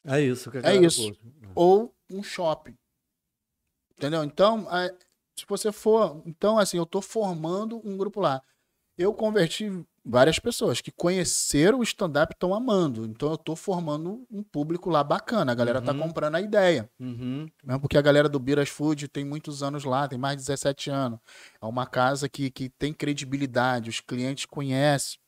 É isso que a É isso. curte. ou um shopping. Entendeu? Então, se você for. Então, assim, eu tô formando um grupo lá. Eu converti várias pessoas que conheceram o stand-up estão amando. Então, eu tô formando um público lá bacana. A galera tá Uhum. comprando a ideia. Uhum. Né? Porque a galera do Biras Food tem muitos anos lá, tem mais de 17 anos. É uma casa que, que tem credibilidade, os clientes conhecem.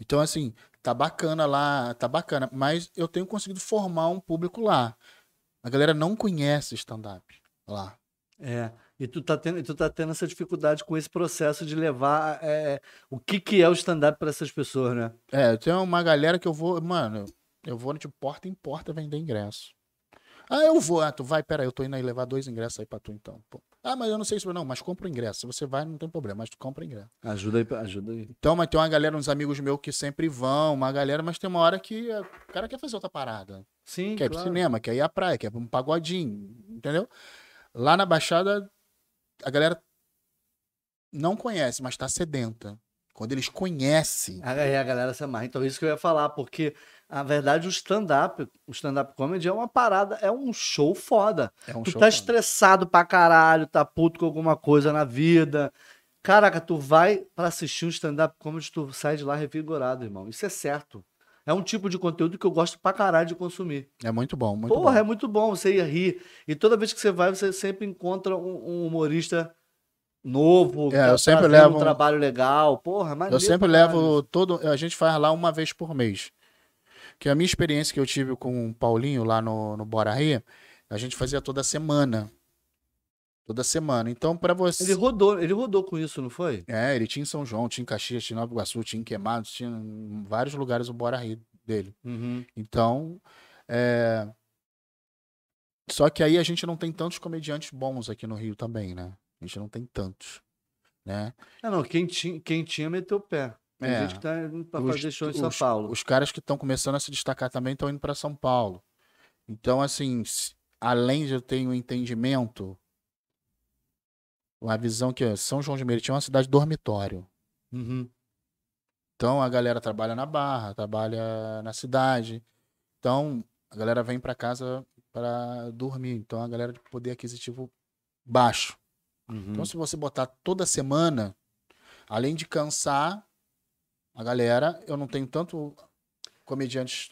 Então, assim, tá bacana lá, tá bacana. Mas eu tenho conseguido formar um público lá. A galera não conhece stand-up lá. É. E tu tá tendo, tu tá tendo essa dificuldade com esse processo de levar é, o que, que é o stand-up para essas pessoas, né? É, tem uma galera que eu vou, mano, eu vou de porta em porta vender ingresso. Ah, eu vou. Ah, tu vai, peraí, eu tô indo aí levar dois ingressos aí pra tu então. Pô. Ah, mas eu não sei se. Não, mas compra o ingresso. Se você vai, não tem problema, mas tu compra o ingresso. Ajuda aí, ajuda aí. Então, mas tem uma galera, uns amigos meus que sempre vão, uma galera, mas tem uma hora que o cara quer fazer outra parada. Sim, Quer ir pro cinema, quer ir à praia, quer ir pra um pagodinho, entendeu? Lá na Baixada, a galera não conhece, mas tá sedenta. Quando eles conhecem. Aí a galera se amarra. Então, isso que eu ia falar, porque, na verdade, o stand-up, o stand-up comedy é uma parada, é um show foda. É um tu show tá foda. estressado pra caralho, tá puto com alguma coisa na vida. Caraca, tu vai pra assistir um stand-up comedy, tu sai de lá revigorado, irmão. Isso é certo. É um tipo de conteúdo que eu gosto pra caralho de consumir. É muito bom, muito Porra, bom. é muito bom você ir rir. E toda vez que você vai, você sempre encontra um, um humorista novo, É, tá eu sempre levo um trabalho legal. Porra, maneiro Eu sempre levo todo. A gente faz lá uma vez por mês. Que a minha experiência que eu tive com o Paulinho lá no, no Bora Rir, a gente fazia toda semana. Toda semana. Então, pra você. Ele rodou, ele rodou com isso, não foi? É, ele tinha em São João, tinha em Caxias, tinha em Nova Iguaçu, tinha em Queimados, tinha em vários lugares o Bora Rir dele. Uhum. Então, é... Só que aí a gente não tem tantos comediantes bons aqui no Rio também, né? A gente não tem tantos, né? Ah, não, quem tinha, quem tinha meteu o pé. Tem É. gente que tá indo pra Os- fazer show em São os- Paulo. Os caras que estão começando a se destacar também estão indo para São Paulo. Então, assim, além de eu ter um entendimento, uma visão que ó, São João de Meriti é uma cidade dormitório. Uhum. Então a galera trabalha na Barra, trabalha na cidade. Então a galera vem para casa para dormir. Então a galera de poder aquisitivo baixo. Uhum. Então se você botar toda semana, além de cansar a galera, eu não tenho tanto comediantes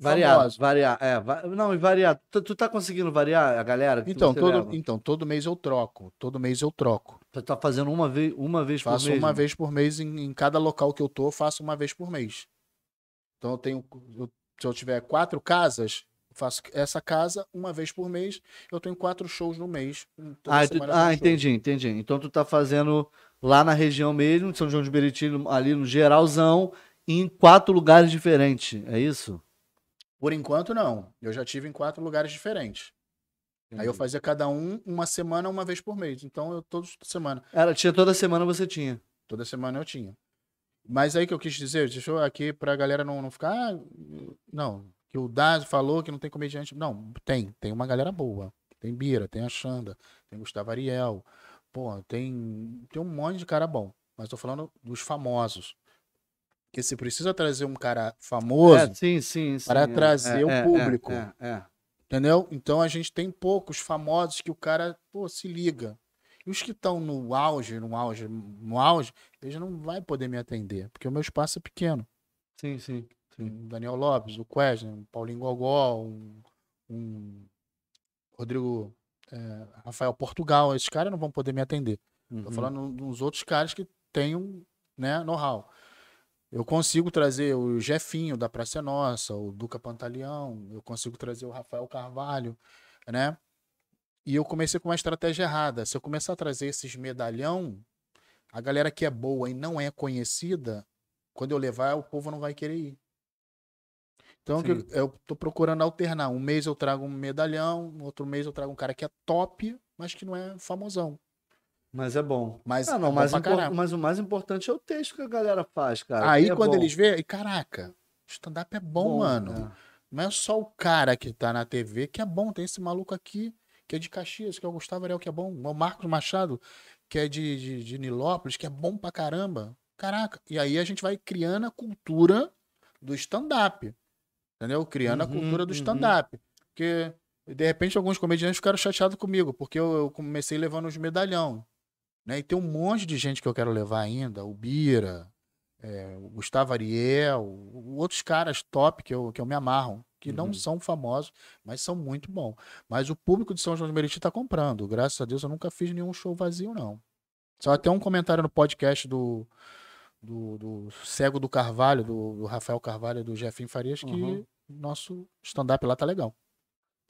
variar, variar. É, va- não, e variar. Tu, tu tá conseguindo variar a galera? Então todo, leva? então, todo mês eu troco. Todo mês eu troco. Tu tá fazendo uma vez, uma vez por Faço mês? uma né? vez por mês em, em cada local que eu tô, faço uma vez por mês. Então eu tenho, eu- se eu tiver quatro casas, faço essa casa uma vez por mês. Eu tenho quatro shows no mês. Ah, tu- ah, show. entendi, entendi. Então tu tá fazendo lá na região mesmo, São João de Meriti, ali no geralzão, em quatro lugares diferentes. É isso? Por enquanto não. Eu já tive em quatro lugares diferentes. Aí eu fazia cada um uma semana, uma vez por mês. Então eu toda semana. Era, tinha toda semana você tinha. Toda semana eu tinha. Mas aí que eu quis dizer, deixa eu aqui pra galera não, não ficar. "Ah, não, que o Daz falou que não tem comediante. Não, tem. Tem uma galera boa. Tem Bira, tem a Xanda, tem Gustavo Ariel. Pô, tem, tem um monte de cara bom. Mas tô falando dos famosos. Porque se precisa trazer um cara famoso, É, sim, sim, sim. para é, trazer é, o é, público. É, é, é. Entendeu? Então a gente tem poucos famosos que o cara, pô, se liga. E os que estão no auge, no auge, no auge, eles não vai poder me atender, porque o meu espaço é pequeno. Sim, sim. sim. O Daniel Lopes, o Quesner, o Paulinho Gogó, um, um Rodrigo, é, Rafael Portugal, esses caras não vão poder me atender. Tô Uhum. falando dos outros caras que tenham, né, know-how. Eu consigo trazer o Jefinho da Praça é Nossa, o Duca Pantaleão, eu consigo trazer o Rafael Carvalho, né? E eu comecei com uma estratégia errada. Se eu começar a trazer esses medalhão, a galera que é boa e não é conhecida, quando eu levar, o povo não vai querer ir. Então, Sim. eu, tô procurando alternar. Um mês eu trago um medalhão, outro mês eu trago um cara que é top, mas que não é famosão. Mas é bom. Mas Ah, é não, bom mas, impor- mas o mais importante é o texto que a galera faz, cara. Aí é quando bom. eles veem, e caraca, stand-up é bom, mano. é. Não é só o cara que tá na TV que é bom. Tem esse maluco aqui, que é de Caxias, que é o Gustavo Ariel, que é bom. O Marcos Machado, que é de, de, de Nilópolis, que é bom pra caramba. Caraca. E aí a gente vai criando a cultura do stand-up. Entendeu? Criando a Uhum, cultura do uhum. stand-up. Porque, de repente, alguns comediantes ficaram chateados comigo, porque eu, eu comecei levando os medalhão. Né? E tem um monte de gente que eu quero levar ainda. O Bira, é, o Gustavo Ariel, outros caras top que eu, que eu me amarro, que não Uhum. são famosos, mas são muito bons. Mas o público de São João de Meriti tá comprando. Graças a Deus eu nunca fiz nenhum show vazio, não. Só até um comentário no podcast do, do, do Cego do Carvalho, do, do Rafael Carvalho e do Jefinho Farias, que Uhum. nosso stand-up lá tá legal.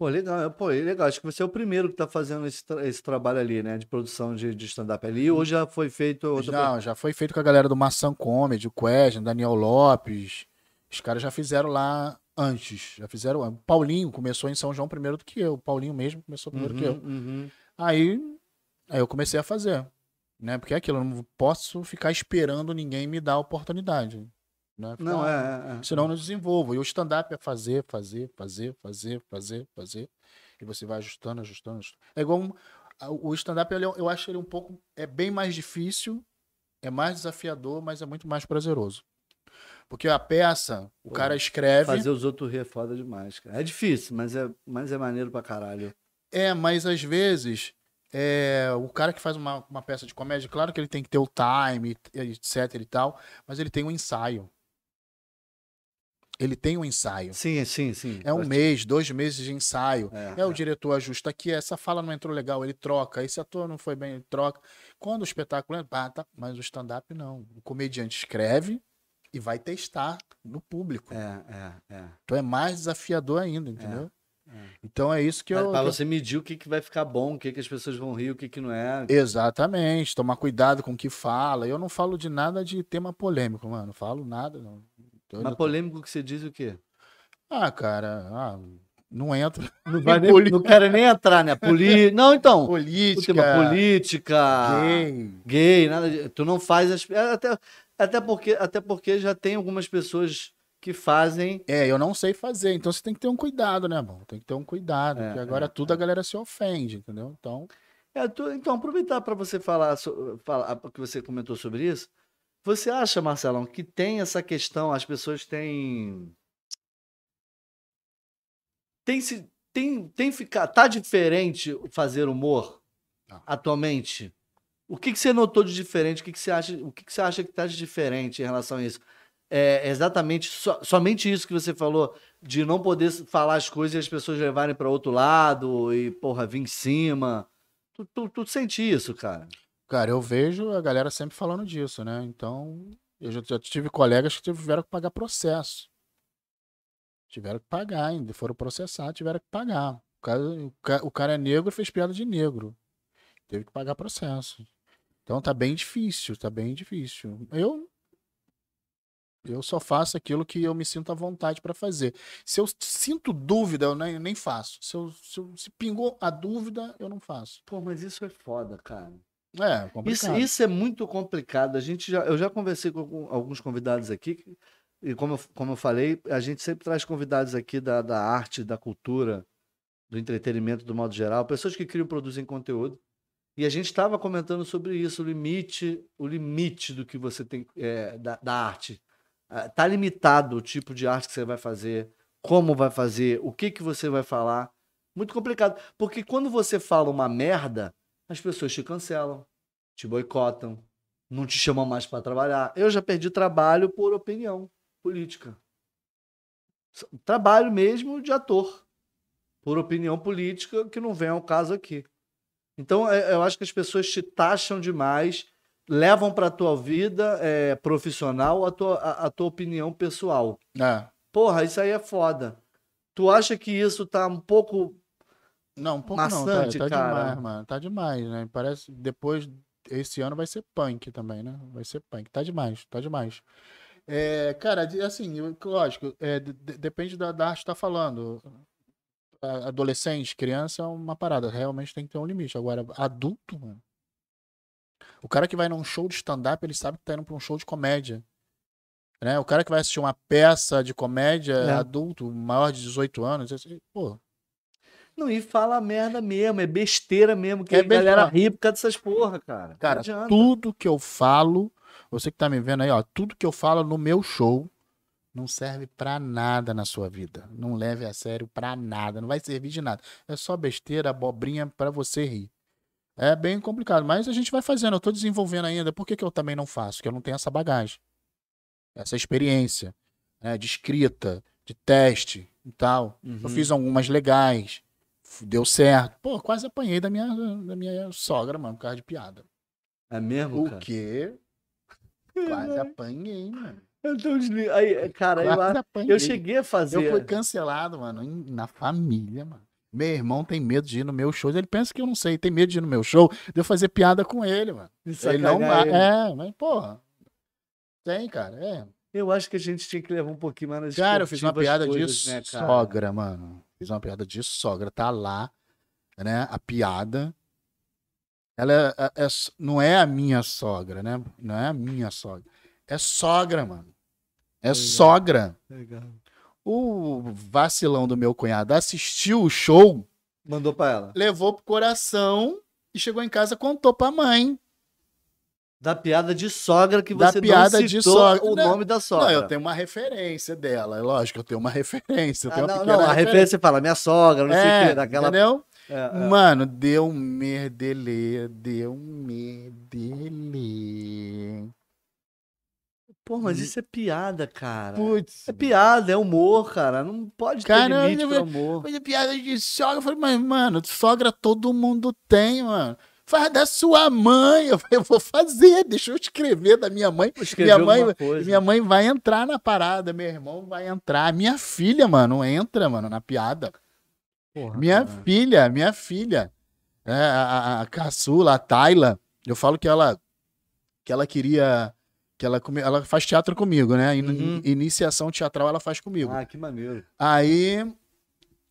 Pô, legal, pô, legal. Acho que você é o primeiro que tá fazendo esse, tra- esse trabalho ali, né? De produção de, de stand-up ali. Ou já foi feito outra Não, já foi feito com a galera do Maçã Comedy, o Question, Daniel Lopes. Os caras já fizeram lá antes. Já fizeram. O Paulinho começou em São João primeiro do que eu. O Paulinho mesmo começou primeiro que eu. Uhum, uhum. Aí, aí eu comecei a fazer. Né? Porque é aquilo, eu não posso ficar esperando ninguém me dar a oportunidade. Né? Ficar- Não, é, é, é. Senão eu não desenvolvo. E o stand-up é fazer, fazer, fazer, fazer, fazer, fazer. E você vai ajustando, ajustando, ajustando. É igual um- o stand-up, é- eu acho ele um pouco. É bem mais difícil, é mais desafiador, mas é muito mais prazeroso. Porque a peça, o Pô, cara escreve. Fazer os outros rir é foda demais, cara. É difícil, mas é, mas é maneiro pra caralho. É, mas às vezes. é, o cara que faz uma, uma peça de comédia, claro que ele tem que ter o time, etc e tal, mas ele tem um ensaio. Ele tem um ensaio. Sim, sim, sim. É um mês, dois meses de ensaio. É, É, o é. diretor ajusta aqui, essa fala não entrou legal, ele troca. Esse ator não foi bem, ele troca. Quando o espetáculo entra, pá, tá, mas o stand-up não. O comediante escreve e vai testar no público. É, é, é. Então é mais desafiador ainda, entendeu? Então é isso que eu. eu- você medir o que, que vai ficar bom, o que, que as pessoas vão rir, o que, que não é. Exatamente, tomar cuidado com o que fala. Eu não falo de nada de tema polêmico, mano. Não falo nada, não. Eu Mas polêmico que você diz o quê? Ah, cara, ah, não entra. Não, vai nem, não quero nem entrar, né? Poli... Não, então. Política, tema política, gay. gay, nada de... Tu não faz as. é, Até, até, porque, até porque já tem algumas pessoas que fazem. É, eu não sei fazer, então você tem que ter um cuidado, né, bom? Tem que ter um cuidado, É, porque agora é, tudo a galera se ofende, entendeu? Então, É, tu- Então, aproveitar para você falar, so- falar que você comentou sobre isso. Você acha, Marcelão, que tem essa questão, as pessoas têm. Tem se. Tem, tem ficar. Tá diferente fazer humor Tá. atualmente? O que, que você notou de diferente? O que, que você acha? O que, que você acha que tá de diferente em relação a isso? É exatamente so- somente isso que você falou, de não poder falar as coisas e as pessoas levarem para outro lado e, porra, vir em cima. Tu, tu, tu sente isso, cara? Cara, eu vejo a galera sempre falando disso, né? Então, eu já, já tive colegas que tiveram que pagar processo. Tiveram que pagar ainda, foram processar, tiveram que pagar. O cara, o ca- o cara é negro fez piada de negro. Teve que pagar processo. Então tá bem difícil, tá bem difícil. Eu eu só faço aquilo que eu me sinto à vontade pra fazer. Se eu sinto dúvida, eu nem, nem faço. Se, eu, se, eu- se pingou a dúvida, eu não faço. Pô, mas isso é foda, cara. É, Isso, complicado. isso é muito complicado. A gente já, eu já conversei com alguns convidados aqui, e como eu, como eu falei, a gente sempre traz convidados aqui da, da arte, da cultura, do entretenimento do modo geral, pessoas que criam e produzem conteúdo. E a gente estava comentando sobre isso, o limite, o limite do que você tem é, da, da arte. Ah, Tá limitado o tipo de arte que você vai fazer, como vai fazer, o que que você vai falar. Muito complicado, porque quando você fala uma merda, as pessoas te cancelam, te boicotam, não te chamam mais para trabalhar. Eu já perdi trabalho por opinião política. Trabalho mesmo de ator, por opinião política, que não vem ao caso aqui. Então, é- eu acho que as pessoas te taxam demais, levam para a tua vida é, profissional a tua, a, a tua opinião pessoal. É. Porra, isso aí é foda. Tu acha que isso tá um pouco. Não, um pouco não. Tá, Maçante, tá cara. demais, mano. Tá demais, né? Parece depois. Esse ano vai ser punk também, né? Vai ser punk. Tá demais, tá demais. É, cara, assim, lógico, é, de- de- depende da, da arte que tá falando. Adolescente, criança é uma parada. Realmente tem que ter um limite. Agora, adulto, mano. O cara que vai num show de stand-up, ele sabe que tá indo pra um show de comédia. Né? O cara que vai assistir uma peça de comédia É. adulto, maior de 18 anos, assim, pô, Não, e fala merda mesmo, é besteira mesmo, que É a galera ri por causa dessas porra, cara. Cara, tudo que eu falo, você que tá me vendo aí, ó, tudo que eu falo no meu show não serve pra nada na sua vida. Não leve a sério pra nada, não vai servir de nada. É só besteira, abobrinha pra você rir. É bem complicado, mas a gente vai fazendo, eu tô desenvolvendo ainda. Por que, que eu também não faço? Porque eu não tenho essa bagagem, essa experiência né, de escrita, de teste e tal. Uhum. Eu fiz algumas legais, deu certo. Pô, quase apanhei da minha, da minha sogra, mano, por causa de piada. É mesmo, O cara? quê? Quase apanhei, mano. Então, desli- aí, cara, eu, eu cheguei a fazer. Eu fui cancelado, mano, na família, mano. Meu irmão tem medo de ir no meu show. Ele pensa que eu não sei, tem medo de ir no meu show, de eu fazer piada com ele, mano. de Ele não ele. É, mas, porra. Tem, cara, é. Eu acho que a gente tinha que levar um pouquinho mais nas Cara, eu fiz uma piada coisas, de né, sogra, mano. Fiz uma piada de sogra. Tá lá, né? A piada. Ela é- é- é não é a minha sogra, né? Não é a minha sogra. É sogra, mano. É Legal. sogra. Legal. O vacilão do meu cunhado assistiu o show, Mandou pra ela. levou pro coração e chegou em casa contou pra mãe. Da piada de sogra que Da você piada não de citou sogra. o Não, nome da sogra. Não, eu tenho uma referência dela. É lógico, eu tenho uma referência. Eu Ah, tenho uma não, pequena não, a referência você fala, minha sogra, não sei o É, quê, daquela. entendeu? É, é. Mano, deu um merdelê, deu um merdelê. Pô, mas isso é piada, cara. Putz. É piada, é humor, cara. Não pode ter Cara, limite eu- pra humor. Coisa piada de sogra. Eu falei, mas, mano, sogra todo mundo tem, mano. Faz da sua mãe. Eu falei, eu vou fazer, deixa eu escrever da minha mãe. Minha mãe, coisa. minha mãe vai entrar na parada, meu irmão vai entrar. Minha filha, mano, entra, mano, na piada. Porra, Minha cara. filha, minha filha. É, a, a, a caçula, a Tayla. Eu falo que ela que ela queria que ela ela faz teatro comigo, né? In- Uhum. Iniciação teatral ela faz comigo. Ah, que maneiro. Aí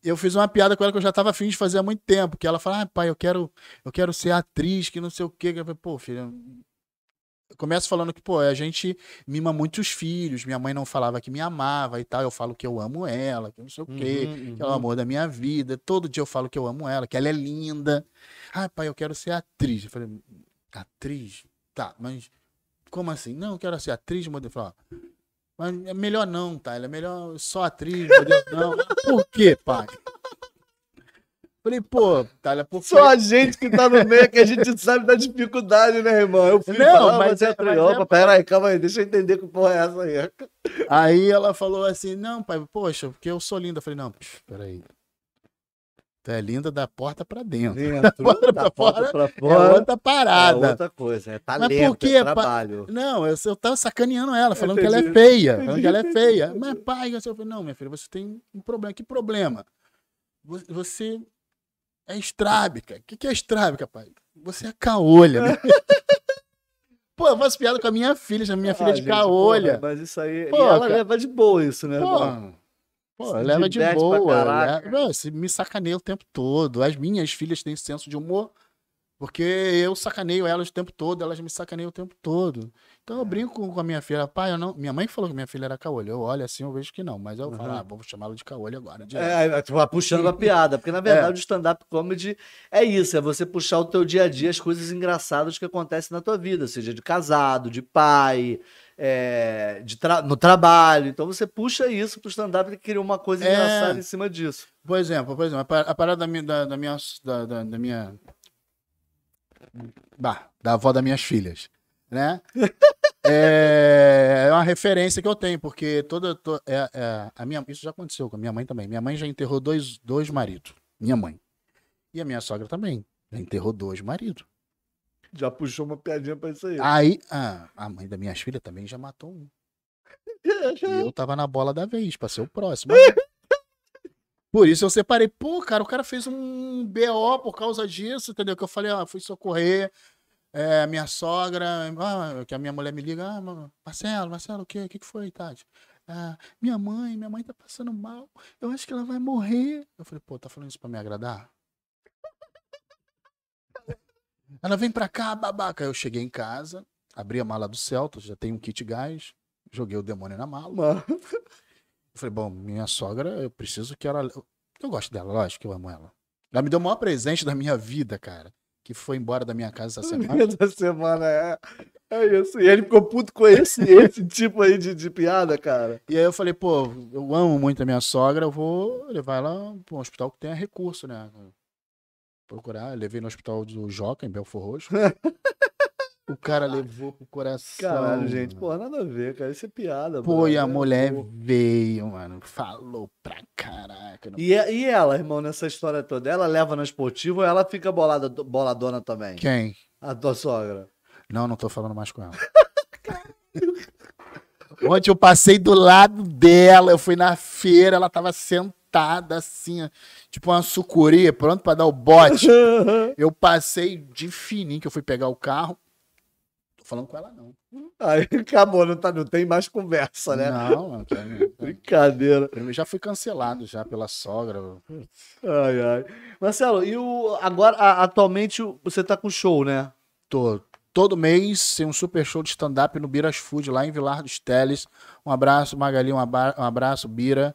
eu fiz uma piada com ela que eu já tava afim de fazer há muito tempo, que ela fala: "Ah, pai, eu quero eu quero ser atriz, que não sei o quê". Eu falei: "Pô, filha, começo falando que, pô, a gente mima muitos filhos, minha mãe não falava que me amava e tal, eu falo que eu amo ela, que não sei o quê Uhum, que é o uhum. amor da minha vida. Todo dia eu falo que eu amo ela, que ela é linda. Ah, pai, eu quero ser atriz. Eu falei, atriz? Tá, mas como assim? Não, eu quero ser atriz, modelo. Eu falei, ó, mas é melhor não, tá? Ela é melhor só atriz, modelo não. Por quê, pai? Falei, pô, Thalia, por? Só a gente que tá no meio que a gente sabe da dificuldade, né, irmão? Eu fui Não, falar, mas mas é é- mas é- Opa, pera aí, calma aí, deixa eu entender que porra é essa aí. Aí ela falou assim, não, pai, poxa, porque eu sou linda. Eu falei, não, peraí. Tu é linda da porta pra dentro. Dentro, da pra porta fora, pra É fora. outra parada. É outra coisa, é talento, por quê, é trabalho. Não, eu, eu tava sacaneando ela, falando que ela é Entendi. feia. Falando Entendi, que ela é feia. Mas, pai, eu falei, não, minha filha, você tem um problema. Que problema? Vo- Você é estrábica. O que, que é estrábica, pai? Você é caolha. né? Pô, eu faço piada com a minha filha, chama minha filha Ah, de gente, caolha. porra, mas isso aí. Pô, ela cara. leva de boa isso, né, Pô, irmão? Pô, Se leva de boa. Leva, me sacaneia o tempo todo. As minhas filhas têm senso de humor, porque eu sacaneio elas o tempo todo, elas me sacaneiam o tempo todo. Então É. eu brinco com a minha filha, pai, eu não. Minha mãe falou que minha filha era caolha. Eu olho assim, eu vejo que não, mas eu falo, Uhum. ah, vou chamá-la de caolha agora. direto. É, tu vai puxando a piada, porque na verdade o stand-up comedy é isso, é você puxar o teu dia a dia, as coisas engraçadas que acontecem na tua vida, seja de casado, de pai, é, de tra- no trabalho. Então você puxa isso pro stand-up e cria uma coisa É. engraçada em cima disso. Por exemplo, por exemplo, a parada da minha. Da, da minha, da, da- da minha bah, da avó das minhas filhas, né? é, é uma referência que eu tenho, porque toda. to- é, é, a minha, isso já aconteceu com a minha mãe também. Minha mãe já enterrou dois, dois maridos. Minha mãe. E a minha sogra também. Já enterrou dois maridos. Já puxou uma piadinha pra isso aí. Aí, ah, a mãe das minhas filhas também já matou um. E eu tava na bola da vez, pra ser o próximo. Por isso eu separei. Pô, cara, o cara fez um BO por causa disso, entendeu? Que eu falei, ah, fui socorrer. É, minha sogra, ah, que a minha mulher me liga, ah, Marcelo, Marcelo, o que, o que foi, Tati? Ah, minha mãe, minha mãe tá passando mal, eu acho que ela vai morrer. Eu falei, pô, tá falando isso pra me agradar? Ela vem pra cá, babaca. Eu cheguei em casa, abri a mala do Celta, já tem um kit gás, joguei o demônio na mala. Mano, Eu falei, bom, minha sogra, eu preciso que ela. Eu gosto dela, lógico que eu amo ela. Ela me deu o maior presente da minha vida, cara. Que foi embora da minha casa essa semana. essa semana é, é isso. E ele ficou puto com esse, esse tipo aí de, de piada, cara. E aí eu falei, pô, eu amo muito a minha sogra, eu vou levar ela para um hospital que tenha recurso, né? Procurar, eu levei no hospital do Joca, em Belfor Roxo. o cara levou pro coração. Caralho, gente, mano. porra, nada a ver, cara. Isso é piada, Pô, brother. e a mulher Pô. veio, mano. Falou pra caraca. E, é, e ela, irmão, nessa história toda, ela leva na esportiva ou ela fica bolada, boladona também? Quem? A tua sogra. Não, não tô falando mais com ela. Ontem eu passei do lado dela, eu fui na feira, ela tava sentada assim, ó, tipo uma sucuri, pronto pra dar o bote. Eu passei de fininho, que eu fui pegar o carro. Tô falando com ela, não. Aí acabou, não, tá, não tem mais conversa, né? Não, não, não. Brincadeira. Eu já fui cancelado já pela sogra. Ai, ai. Marcelo, e o, agora, a- atualmente, você tá com show, né? Tô todo mês tem um super show de stand-up no Biras Food, lá em Vilar dos Teles. Um abraço, Magali, um abraço, Bira.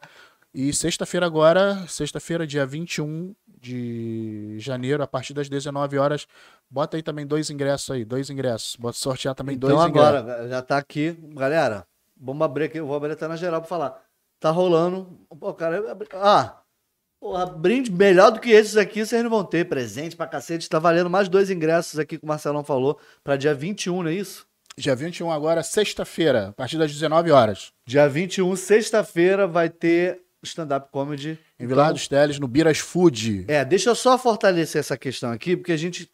E sexta-feira agora, sexta-feira, dia 21 de janeiro, a partir das 19 horas, bota aí também dois ingressos aí, dois ingressos. Bota sortear também Então dois ingressos. agora, já tá aqui. Galera, vamos abrir aqui, eu vou abrir até na geral pra falar. Tá rolando. Pô, cara, ah, porra, brinde melhor do que esses aqui, vocês não vão ter. Presente pra cacete. Tá valendo mais dois ingressos aqui que o Marcelão falou, pra dia 21, não é isso? Dia 21 agora, sexta-feira, a partir das 19 horas. Dia 21, sexta-feira, vai ter stand-up comedy. Em Vilar dos Teles, no Biras Food. É, deixa eu só fortalecer essa questão aqui, porque a gente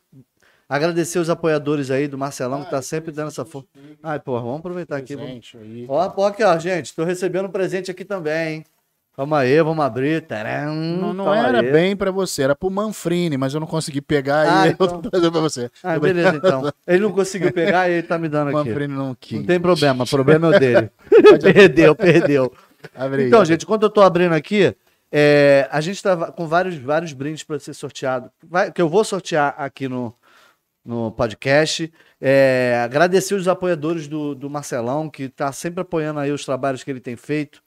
agradecer os apoiadores aí do Marcelão, que tá sempre dando essa força. Ai, pô, vamos aproveitar aqui. Vamos... Aí. Ó, pô, aqui, ó, gente, tô recebendo um presente aqui também, hein? Calma aí, vamos abrir. Taram, Não, não era aí. bem pra você, era pro Manfrini, mas eu não consegui pegar Ah, e então. eu tô trazendo pra você. Ah, beleza, então. Ele não conseguiu pegar e ele tá me dando aqui. Manfrini não quis. Não tem problema, o problema é o dele. Perdeu, perdeu. Abre aí. Então, gente, quando eu tô abrindo aqui, é, a gente tá com vários, vários brindes para ser sorteado, vai- que eu vou sortear aqui no, no podcast. É, agradecer os apoiadores do, do Marcelão, que tá sempre apoiando aí os trabalhos que ele tem feito.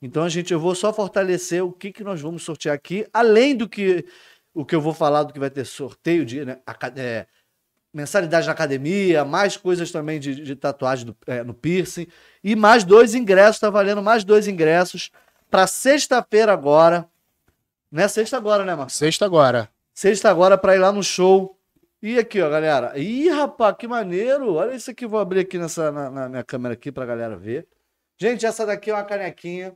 Então, a gente, eu vou só fortalecer o que, que nós vamos sortear aqui, além do que o que eu vou falar do que vai ter sorteio de né, é, mensalidade na academia, mais coisas também de, de tatuagem do- é, no piercing. E mais dois ingressos, tá valendo mais dois ingressos para sexta-feira agora. Não é sexta agora, né, Marcos? Sexta agora. Sexta agora para ir lá no show. E aqui, ó, galera. Ih, rapaz, que maneiro. Olha isso aqui, vou abrir aqui nessa, na, na minha câmera aqui pra galera ver. Gente, essa daqui é uma canequinha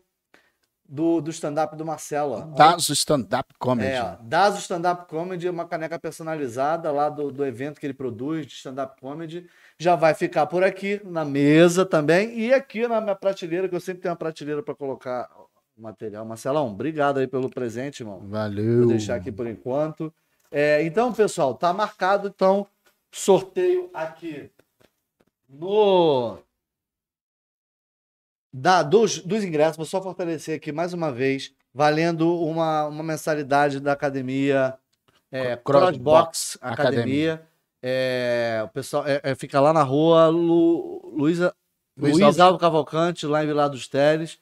do, do stand-up do Marcelo. Das stand-up comedy. É, ó, Dazo Stand Up Comedy, uma caneca personalizada lá do, do evento que ele produz de stand-up comedy. Já vai ficar por aqui, na mesa também. E aqui na minha prateleira, que eu sempre tenho uma prateleira para colocar o material. Marcelão, obrigado aí pelo presente, irmão. Valeu. Vou deixar aqui por enquanto. É, então, pessoal, tá marcado, então, sorteio aqui no. Da, dos, dos ingressos, vou só fortalecer aqui mais uma vez, valendo uma, uma mensalidade da academia é, Crossbox Crossbox Academia. É, o pessoal é, é, fica lá na rua Lu, Luísa Luiz Luiz Alves. Alves Cavalcante, lá em Vilar dos Teles.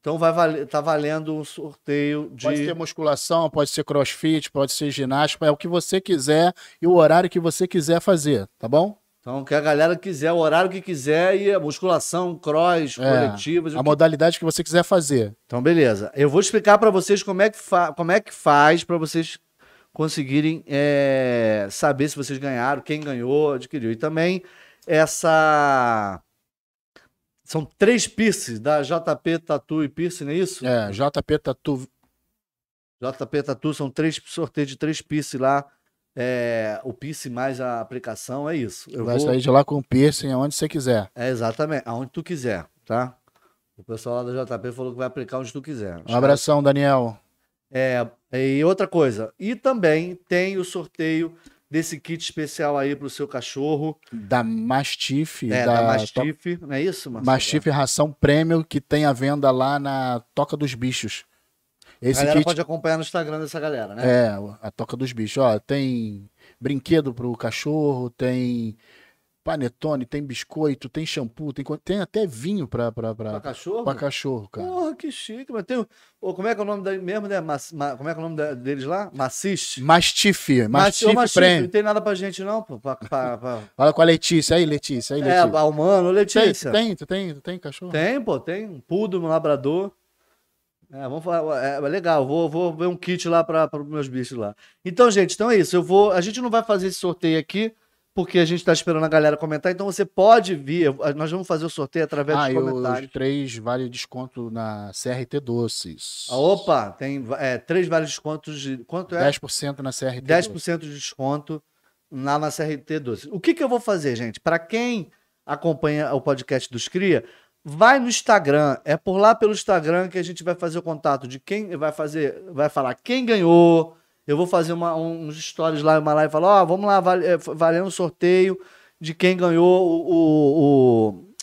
Então vai valer, tá valendo um sorteio de. Pode ser musculação, pode ser crossfit, pode ser ginástica, é o que você quiser e o horário que você quiser fazer, tá bom? Então, que a galera quiser, o horário que quiser, e a musculação, cross, É, coletivas. A que- modalidade que você quiser fazer. Então, beleza. Eu vou explicar para vocês como é que, fa... como é que faz para vocês conseguirem é, saber se vocês ganharam, quem ganhou, adquiriu. E também essa. São três piercings da JP Tatu e Piercing, não é isso? É, JP Tatu. JP Tatu são três sorteios de três piercing lá. É, o piercing mais a aplicação, é isso. Eu vai vou- sair de lá com piercing aonde você quiser. É, exatamente. Aonde tu quiser, tá? O pessoal lá da JP falou que vai aplicar onde tu quiser. Um abração, Daniel. É, e outra coisa. E também tem o sorteio desse kit especial aí pro seu cachorro. Da Mastiff. É, da, Mastiff. Não é isso, Marcelo? Mastiff ração prêmio que tem à venda lá na Toca dos Bichos. A Esse galera kit pode acompanhar no Instagram dessa galera, né? é a Toca dos Bichos. Ó, tem brinquedo pro cachorro, tem panetone, tem biscoito, tem shampoo, tem, tem até vinho pra, pra, Pra pra, cachorro? pra cachorro, cara. Porra, que chique. Mas tem... o- Ô, como é que é o nome da... mesmo, né? Mas... ma- Como é que é o nome da- deles lá? Maciche? Mastiff, Mas, Mastiff ô, Mastiff, prêmio. não tem nada pra gente não, pô. Pra, pra- pra- Fala com a Letícia aí, Letícia. Aí, É, Letícia. a humano, tem, Letícia. tem, tu tem, tu tem cachorro? Tem, pô, tem um poodle, um labrador. É, vamos falar, é, é legal, vou, vou ver um kit lá para os meus bichos lá. Então, gente, então é isso. Eu vou, a gente não vai fazer esse sorteio aqui porque a gente está esperando a galera comentar. Então você pode vir, nós vamos fazer o sorteio através Ah, dos os comentários. três vale desconto na CRT Doces. Ah, opa, tem é, três vários descontos de quanto é? 10% na CRT Doces. 10% de desconto lá na CRT 12. O que, que eu vou fazer, gente? Para quem acompanha o podcast dos Cria, vai no Instagram. É por lá pelo Instagram que a gente vai fazer o contato de quem vai fazer, vai falar quem ganhou. Eu vou fazer uma, uns stories lá, uma live falar, ó, vamos lá, é, valendo o sorteio de quem ganhou o, o, o,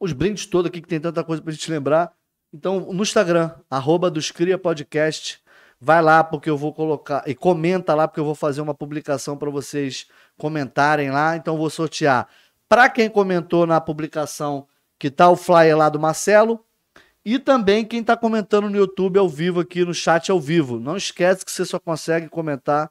os brindes todos aqui, que tem tanta coisa pra gente lembrar. Então, no Instagram, arroba dos Cria Podcast, vai lá porque eu vou colocar, e comenta lá porque eu vou fazer uma publicação para vocês comentarem lá. Então, eu vou sortear para quem comentou na publicação que tá o flyer lá do Marcelo, e também quem está comentando no YouTube ao vivo aqui no chat ao vivo. Não esquece que você só consegue comentar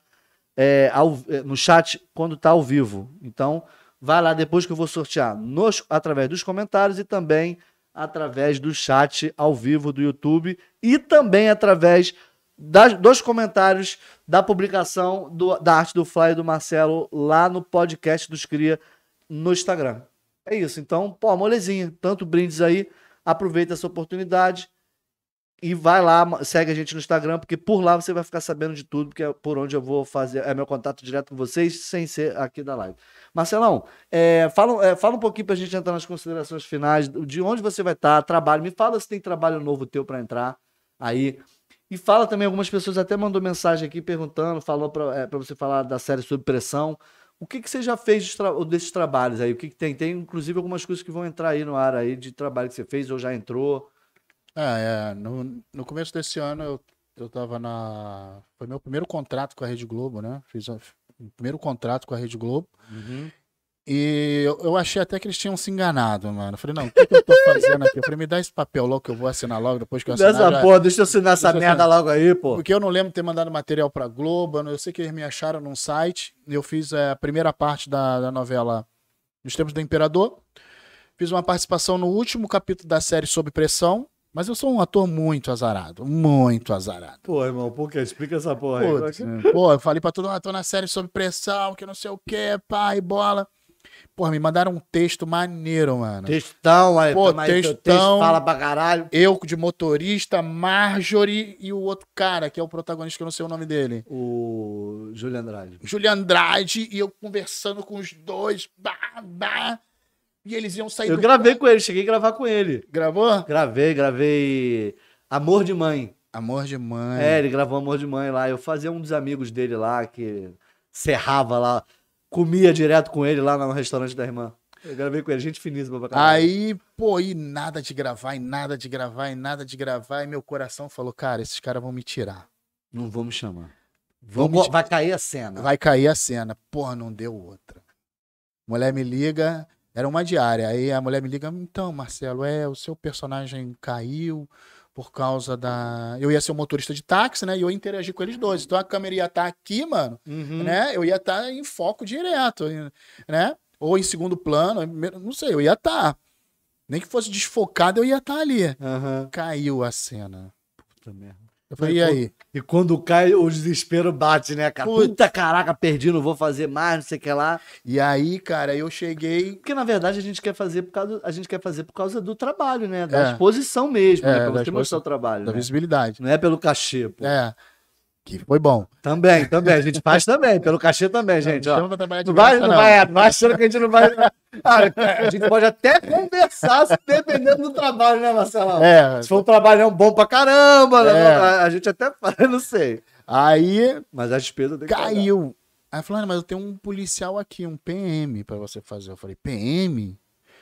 é, ao, é, no chat quando está ao vivo. Então, vai lá depois que eu vou sortear nos, através dos comentários e também através do chat ao vivo do YouTube e também através das, dos comentários da publicação do, da arte do flyer do Marcelo lá no podcast dos Cria no Instagram. É isso. Então, pô, molezinha. Tanto brindes aí aproveita essa oportunidade e vai lá, segue a gente no Instagram, porque por lá você vai ficar sabendo de tudo, porque é por onde eu vou fazer, é meu contato direto com vocês, sem ser aqui da live. Marcelão, é, fala, é, fala um pouquinho pra gente entrar nas considerações finais, de onde você vai estar, trabalho, me fala se tem trabalho novo teu para entrar aí, e fala também, algumas pessoas até mandou mensagem aqui perguntando, falou para é, você falar da série Sob Pressão, o que, que você já fez de tra desses trabalhos aí? O que, que, tem? Tem, inclusive, algumas coisas que vão entrar aí no ar aí de trabalho que você fez ou já entrou. É, é. No, no começo desse ano eu, eu tava na. Foi meu primeiro contrato com a Rede Globo, né? Fiz o primeiro contrato com a Rede Globo. Uhum. E eu, eu, achei até que eles tinham se enganado, mano. Eu falei, não, o que, que eu tô fazendo aqui? Eu falei, me dá esse papel logo que eu vou assinar logo depois que eu assinar. Dessa já... porra, deixa eu assinar essa merda assinar. logo aí, pô. Porque eu não lembro de ter mandado material pra Globo. Eu sei que eles me acharam num site. Eu fiz é, a primeira parte da, da novela Nos Tempos do Imperador. Fiz uma participação no último capítulo da série Sob Pressão. Mas eu sou um ator muito azarado, muito azarado. Pô, irmão, por quê? Explica essa porra aí. Putz, pô, eu falei pra todo mundo, ah, tô na série Sob Pressão, que não sei o quê, pai, bola. Porra, me mandaram um texto maneiro, mano. Textão, aí, Pô, textão. Texto fala pra caralho. Eu de motorista, Marjorie e o outro cara, que é o protagonista, que eu não sei o nome dele. O Julian Andrade. Julian Andrade, e eu conversando com os dois, bah, bah, e eles iam sair Eu gravei com ele, cheguei a gravar com ele. Gravou? Gravei, gravei Amor de Mãe. Amor de Mãe. É, ele gravou Amor de Mãe lá. Eu fazia um dos amigos dele lá, que serrava lá comia direto com ele lá no restaurante da irmã. Eu gravei com ele, gente finíssima pra caralho. Aí, pô, e nada de gravar, e nada de gravar, e nada de gravar, e meu coração falou, cara, esses caras vão me tirar. Não vão me chamar. Vamos, vai cair a cena. Vai cair a cena. Porra, não deu outra. Mulher me liga, era uma diária. Aí a mulher me liga, então, Marcelo, é, o seu personagem caiu, por causa da. Eu ia ser um motorista de táxi, né? E eu ia interagir com eles dois. Então a câmera ia estar tá aqui, mano, uhum. né? Eu ia estar tá em foco direto, né? Ou em segundo plano, não sei, eu ia estar. Tá. Nem que fosse desfocado, eu ia estar ali. Uhum. Caiu a cena. Puta merda. Eu falei, e aí? E quando cai, o desespero bate, né, cara? Puta, Puta caraca, perdi, não vou fazer mais, não sei o que lá. E aí, cara, eu cheguei. Porque na verdade a gente quer fazer por causa, a gente quer fazer por causa do trabalho, né? Da é. exposição mesmo, né? é, né? Pra você mostrar o trabalho. Da né? visibilidade. Não é pelo cachê, pô. É. Que foi bom. Também, também. A gente faz também, pelo cachê também, gente. Ó. Não, vai, não, vai, não, vai, não vai achando que a gente não vai. Ah, a gente pode até conversar dependendo do trabalho, né, Marcelo? É. Se for um trabalhão bom pra caramba, né, é. a, a, gente até faz, não sei. Aí. Mas a despesa tem Caiu. Aí falando, mas eu tenho um policial aqui, um PM pra você fazer. Eu falei, PM?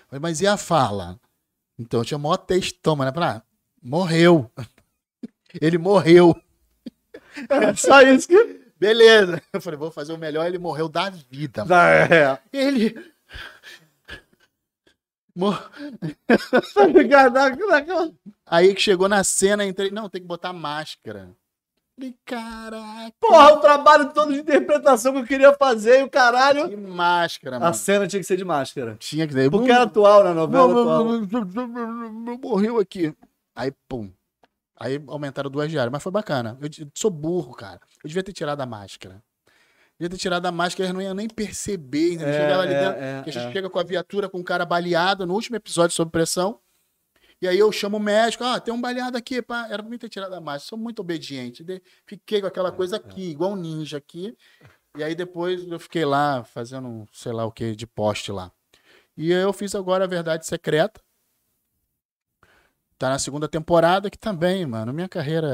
Falei, mas e a fala? Então eu tinha maior textão, mas ah, morreu. Ele morreu. Era só isso que. Beleza. Eu falei, vou fazer o melhor. Ele morreu da vida. Da, é. Ele. Mor... Aí que chegou na cena, entrei. Não, tem que botar máscara. Falei, caraca. Porra, o trabalho todo de interpretação que eu queria fazer e o caralho. Que máscara, mano. A cena tinha que ser de máscara. Tinha que ser. Porque era atual na novela. Morreu aqui. Aí, pum. Aí aumentaram duas diárias, mas foi bacana. Eu sou burro, cara. Eu devia ter tirado a máscara. Devia ter tirado a máscara, eles não iam nem perceber. Né? É, é, dentro, é, a gente é. chega com a viatura com um cara baleado no último episódio sob pressão. E aí eu chamo o médico, ah, tem um baleado aqui, pá. Era pra mim ter tirado a máscara. Sou muito obediente. Fiquei com aquela é, coisa aqui, igual um ninja aqui. E aí depois eu fiquei lá fazendo sei lá o que de poste lá. E eu fiz agora a Verdade Secreta. Tá na segunda temporada, que também, mano, minha carreira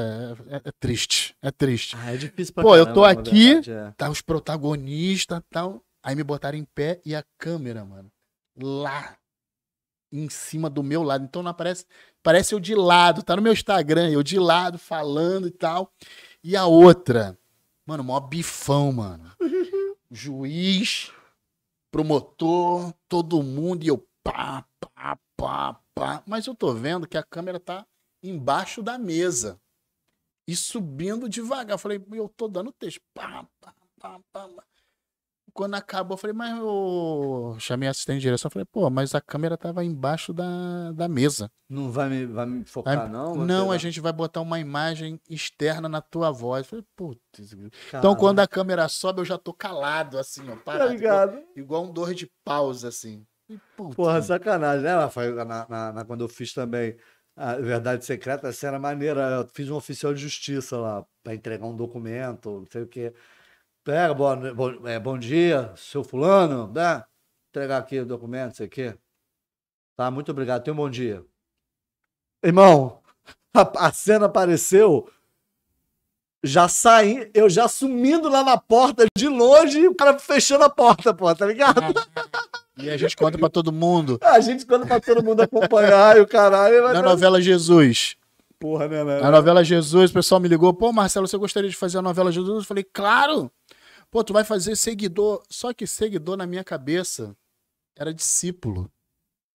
é, é- é triste. É triste. Ah, é difícil pra Pô, eu tô caramba, aqui. verdade, é. Tá os protagonistas e tal. Aí me botaram em pé e a câmera, mano, lá em cima do meu lado. Então não aparece. Parece eu de lado, tá no meu Instagram, eu de lado falando e tal. E a outra, mano, mó bifão, mano. Juiz, promotor, todo mundo e eu pá, pá, pá, pá. Mas eu tô vendo que a câmera tá embaixo da mesa e subindo devagar. Eu falei, eu tô dando texto. Pá, pá, pá, pá. Quando acabou, eu falei, mas eu chamei a assistente de direção. Eu falei, pô, mas a câmera tava embaixo da, da mesa. Não vai me, vai me focar, não? Vai não, pegar- a gente vai botar uma imagem externa na tua voz. Eu falei, putz. Então, quando a câmera sobe, eu já tô calado, assim, ó, Tá parado. ligado? Igual, igual um dor de pausa, assim. Putz, Porra, sacanagem, né, Rafael? Na, na- na- quando eu fiz também a Verdade Secreta, essa era maneira. Eu fiz um oficial de justiça lá, pra entregar um documento, não sei o quê. Pega, no- bom, é, bom dia, seu fulano, né? Entregar aqui o documento, não sei o quê. Tá, muito obrigado, tenha um bom dia. Irmão, a, a cena apareceu. Já saí, eu já sumindo lá na porta de longe e o cara fechando a porta, pô, tá ligado? E a gente conta pra todo mundo. A gente, quando pra todo mundo acompanhar e o caralho, Na dar- novela Jesus. Porra, né, né? Na novela Jesus, o pessoal me ligou, pô, Marcelo, você gostaria de fazer a novela Jesus? Eu falei, claro! Pô, tu vai fazer seguidor. Só que seguidor na minha cabeça era discípulo.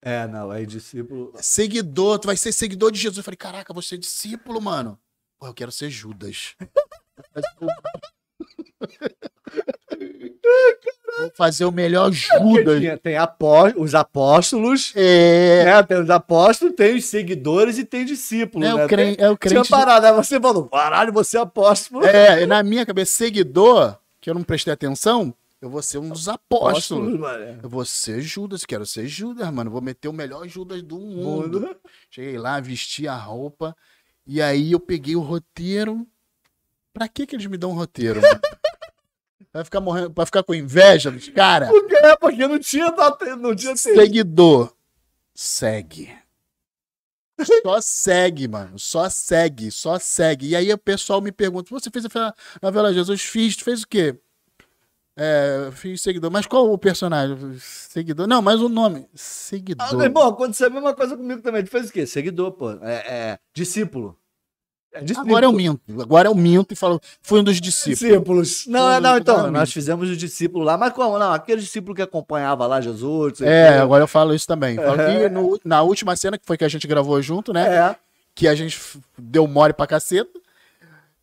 É, não, aí discípulo. Seguidor, tu vai ser seguidor de Jesus. Eu falei, caraca, vou ser discípulo, mano. Pô, eu quero ser Judas. Vou fazer o melhor Porque Judas. tinha- tem apó- os apóstolos, É, né? Tem os apóstolos, tem os seguidores e tem discípulos. é né? o crente. É o Tinha crente parado, aí você falou, caralho, você é apóstolo. É, na minha cabeça, seguidor, que eu não prestei atenção, eu vou ser um dos apóstolos. mano. Eu vou ser Judas, quero ser Judas, mano. Vou meter o melhor Judas do mundo. Mundo. Cheguei lá, vesti a roupa. E aí eu peguei o roteiro. Pra que que eles me dão um roteiro? Vai ficar morrendo, vai ficar com inveja dos caras? Por quê? Porque não tinha, não tinha. Seguidor, segue. Só segue, mano. Só segue, só segue. E aí o pessoal me pergunta: você fez a novela Jesus? Fiz. Tu fez o quê? É, fiz seguidor. Mas qual o personagem? Seguidor. Não, mas o nome. Ah, Seguidor. meu irmão, aconteceu a mesma coisa comigo também. Tu fez o quê? Seguidor, pô. É, é discípulo. É discípulo. Agora eu minto. Agora eu minto e falo: fui um dos discípulos. Discípulos. Não, é, não, então, Exatamente. nós fizemos o discípulo lá, mas como? Não, aquele discípulo que acompanhava lá Jesus. É, agora eu falo isso também. Falo que no- na última cena, que foi que a gente gravou junto, né? É. que a gente deu mole pra caceta.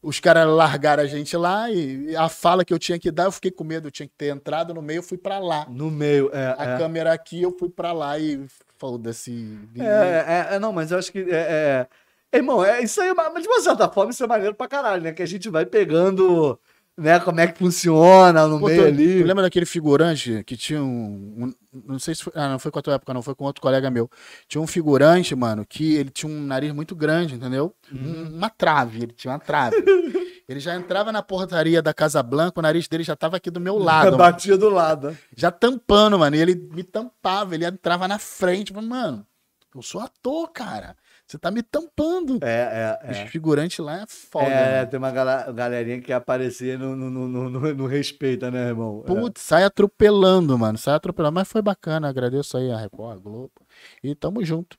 Os caras largaram a gente lá e a fala que eu tinha que dar, eu fiquei com medo, eu tinha que ter entrado no meio, eu fui pra lá. No meio, é. A é. câmera aqui, eu fui pra lá e foda-se. É, é, é, não, mas eu acho que. É, é... Irmão, é isso aí, mas de uma certa forma isso é maneiro pra caralho, né? Que a gente vai pegando, né, como é que funciona no Pô, meio tu, ali. tu lembra daquele figurante que tinha um, um- Não sei se foi. Ah, não foi com a tua época, não, foi com outro colega meu. Tinha um figurante, mano, que ele tinha um nariz muito grande, entendeu? Um- uma trave, ele tinha uma trave. ele já entrava na portaria da Casa Blanca, o nariz dele já tava aqui do meu lado. mano. Batia do lado. já tampando, mano. E ele me tampava, ele entrava na frente. Mano, eu sou ator, cara. Você tá me tampando. É, é, Os é. figurantes lá é foda. É, mano. tem uma gala- galerinha que aparecia no, no, no, no, no- respeita, né, irmão? É. Putz, sai atropelando, mano. Sai atropelando. Mas foi bacana. Agradeço aí a Record, a Globo. E tamo junto.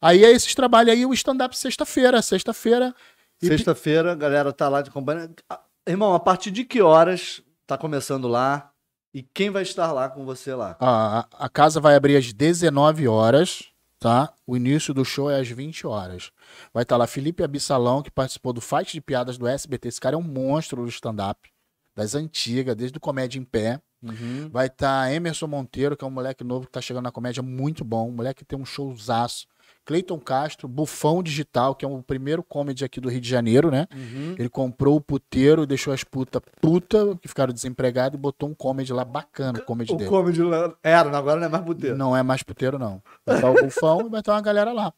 Aí é esses trabalhos aí, o stand-up sexta-feira. Sexta-feira. E Sexta-feira, a galera tá lá de acompanhando. Ah, Irmão, a partir de que horas tá começando lá? E quem vai estar lá com você lá? A, a- a casa vai abrir às 19 horas, tá? O início do show é às 20 horas. Vai estar lá Felipe Abissalão, que participou do Fight de Piadas do SBT. Esse cara é um monstro do stand-up, das antigas, desde o Comédia em Pé. Uhum. Vai estar Emerson Monteiro, que é um moleque novo que tá chegando na comédia muito bom. Um moleque que tem um showzaço. Cleiton Castro, Bufão Digital, que é o primeiro comedy aqui do Rio de Janeiro, né? Uhum. Ele comprou o puteiro, deixou as putas puta, que ficaram desempregadas, e botou um comedy lá bacana, o comedy O dele. comedy lá- era, agora não é mais puteiro. Não é mais puteiro, não. Vai estar o bufão e vai estar uma galera lá.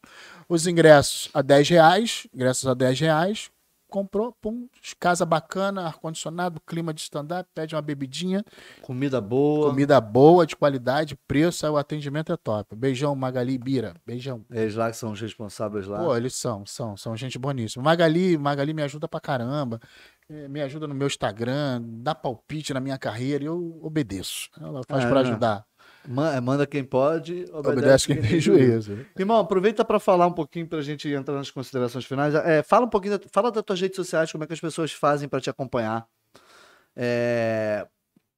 Os ingressos a 10 reais, ingressos a 10 reais. Comprou, pum, casa bacana, ar-condicionado, clima de stand-up, pede uma bebidinha, Comida boa. comida boa, de qualidade, preço, o atendimento é top. Beijão, Magali Bira. Beijão. Eles lá que são os responsáveis lá. Pô, eles são, são, são gente boníssima. Magali, Magali me ajuda pra caramba. eh, Me ajuda no meu Instagram, dá palpite na minha carreira e eu obedeço. Ela faz É, pra né? ajudar. Ma- Manda quem pode, obedece, Obedece quem tem juízo. Irmão, aproveita para falar um pouquinho pra gente entrar nas considerações finais. É, fala um pouquinho, da, fala das tuas redes sociais, como é que as pessoas fazem para te acompanhar. É,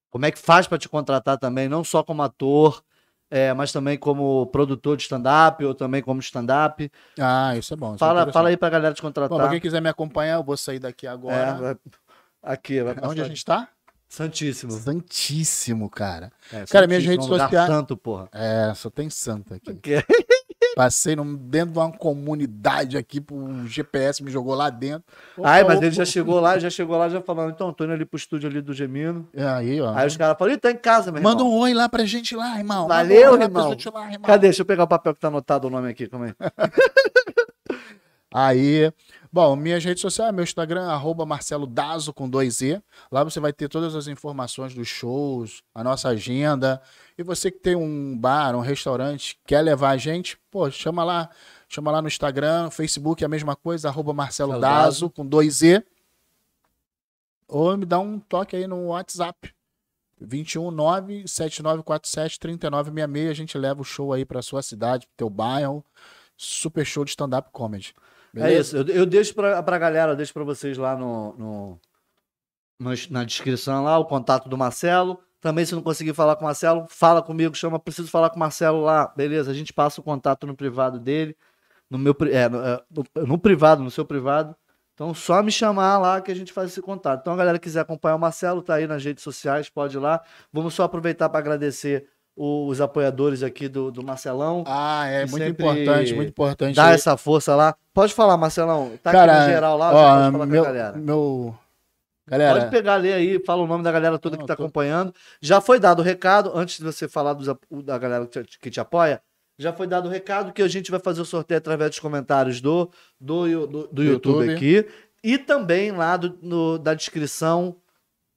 como é que faz para te contratar também, não só como ator, é, mas também como produtor de stand-up ou também como stand-up. Ah, isso é bom. isso é Fala, interessante. fala aí pra galera te Bom, contratar. pra quem quiser me acompanhar, eu vou sair daqui É, agora. vai- aqui, vai Onde a gente tá? Santíssimo. Santíssimo, cara. É, Cara, minhas redes sociais- Santo, porra. É, só tem santa aqui. Que- Passei num- dentro de uma comunidade aqui, um GPS me jogou lá dentro. Opa, Ai, mas opa. ele já chegou lá, já chegou lá, já falando, então, tô indo ali pro estúdio ali do Gemino. Aí, ó. Aí os caras falam, ih, tá em casa, meu Manda irmão. um oi lá pra gente lá, irmão. Manda Valeu, um lá irmão. lá, irmão. Cadê? Deixa eu pegar o papel que tá anotado o nome aqui, calma aí. Aí, bom, minhas redes sociais, meu Instagram, arroba Marcelo Dazo com dois E. Lá você vai ter todas as informações dos shows, a nossa agenda. E você que tem um bar, um restaurante, quer levar a gente, pô, chama lá, chama lá no Instagram, Facebook é a mesma coisa, arroba Marcelo Marcelo Dazo com dois E. Ou me dá um toque aí no WhatsApp. 219-7947-3966. A gente leva o show aí pra sua cidade, pro teu bairro. Super show de stand-up comedy. É isso, eu, eu deixo pra, pra galera, deixo pra vocês lá no, no, no- na descrição lá, o contato do Marcelo. Também, se não conseguir falar com o Marcelo, fala comigo, chama, preciso falar com o Marcelo lá. Beleza, a gente passa o contato no privado dele, no meu, é, no, é, no- no privado, no seu privado. Então, só me chamar lá que a gente faz esse contato. Então, a galera que quiser acompanhar o Marcelo, tá aí nas redes sociais, pode ir lá. Vamos só aproveitar para agradecer os apoiadores aqui do, do Marcelão. Ah, é muito importante, muito importante. Dá essa força lá. Pode falar, Marcelão. Tá Cara, aqui no geral lá, ó, pode falar meu, com a galera. meu... Pode Galera, pegar, ler aí, fala o nome da galera toda Não, que tá tô- acompanhando. Já foi dado o recado, antes de você falar dos da galera que te, que te apoia, já foi dado o recado que a gente vai fazer o sorteio através dos comentários do, do, do, do Do YouTube, YouTube. aqui. E também lá do, no- da descrição,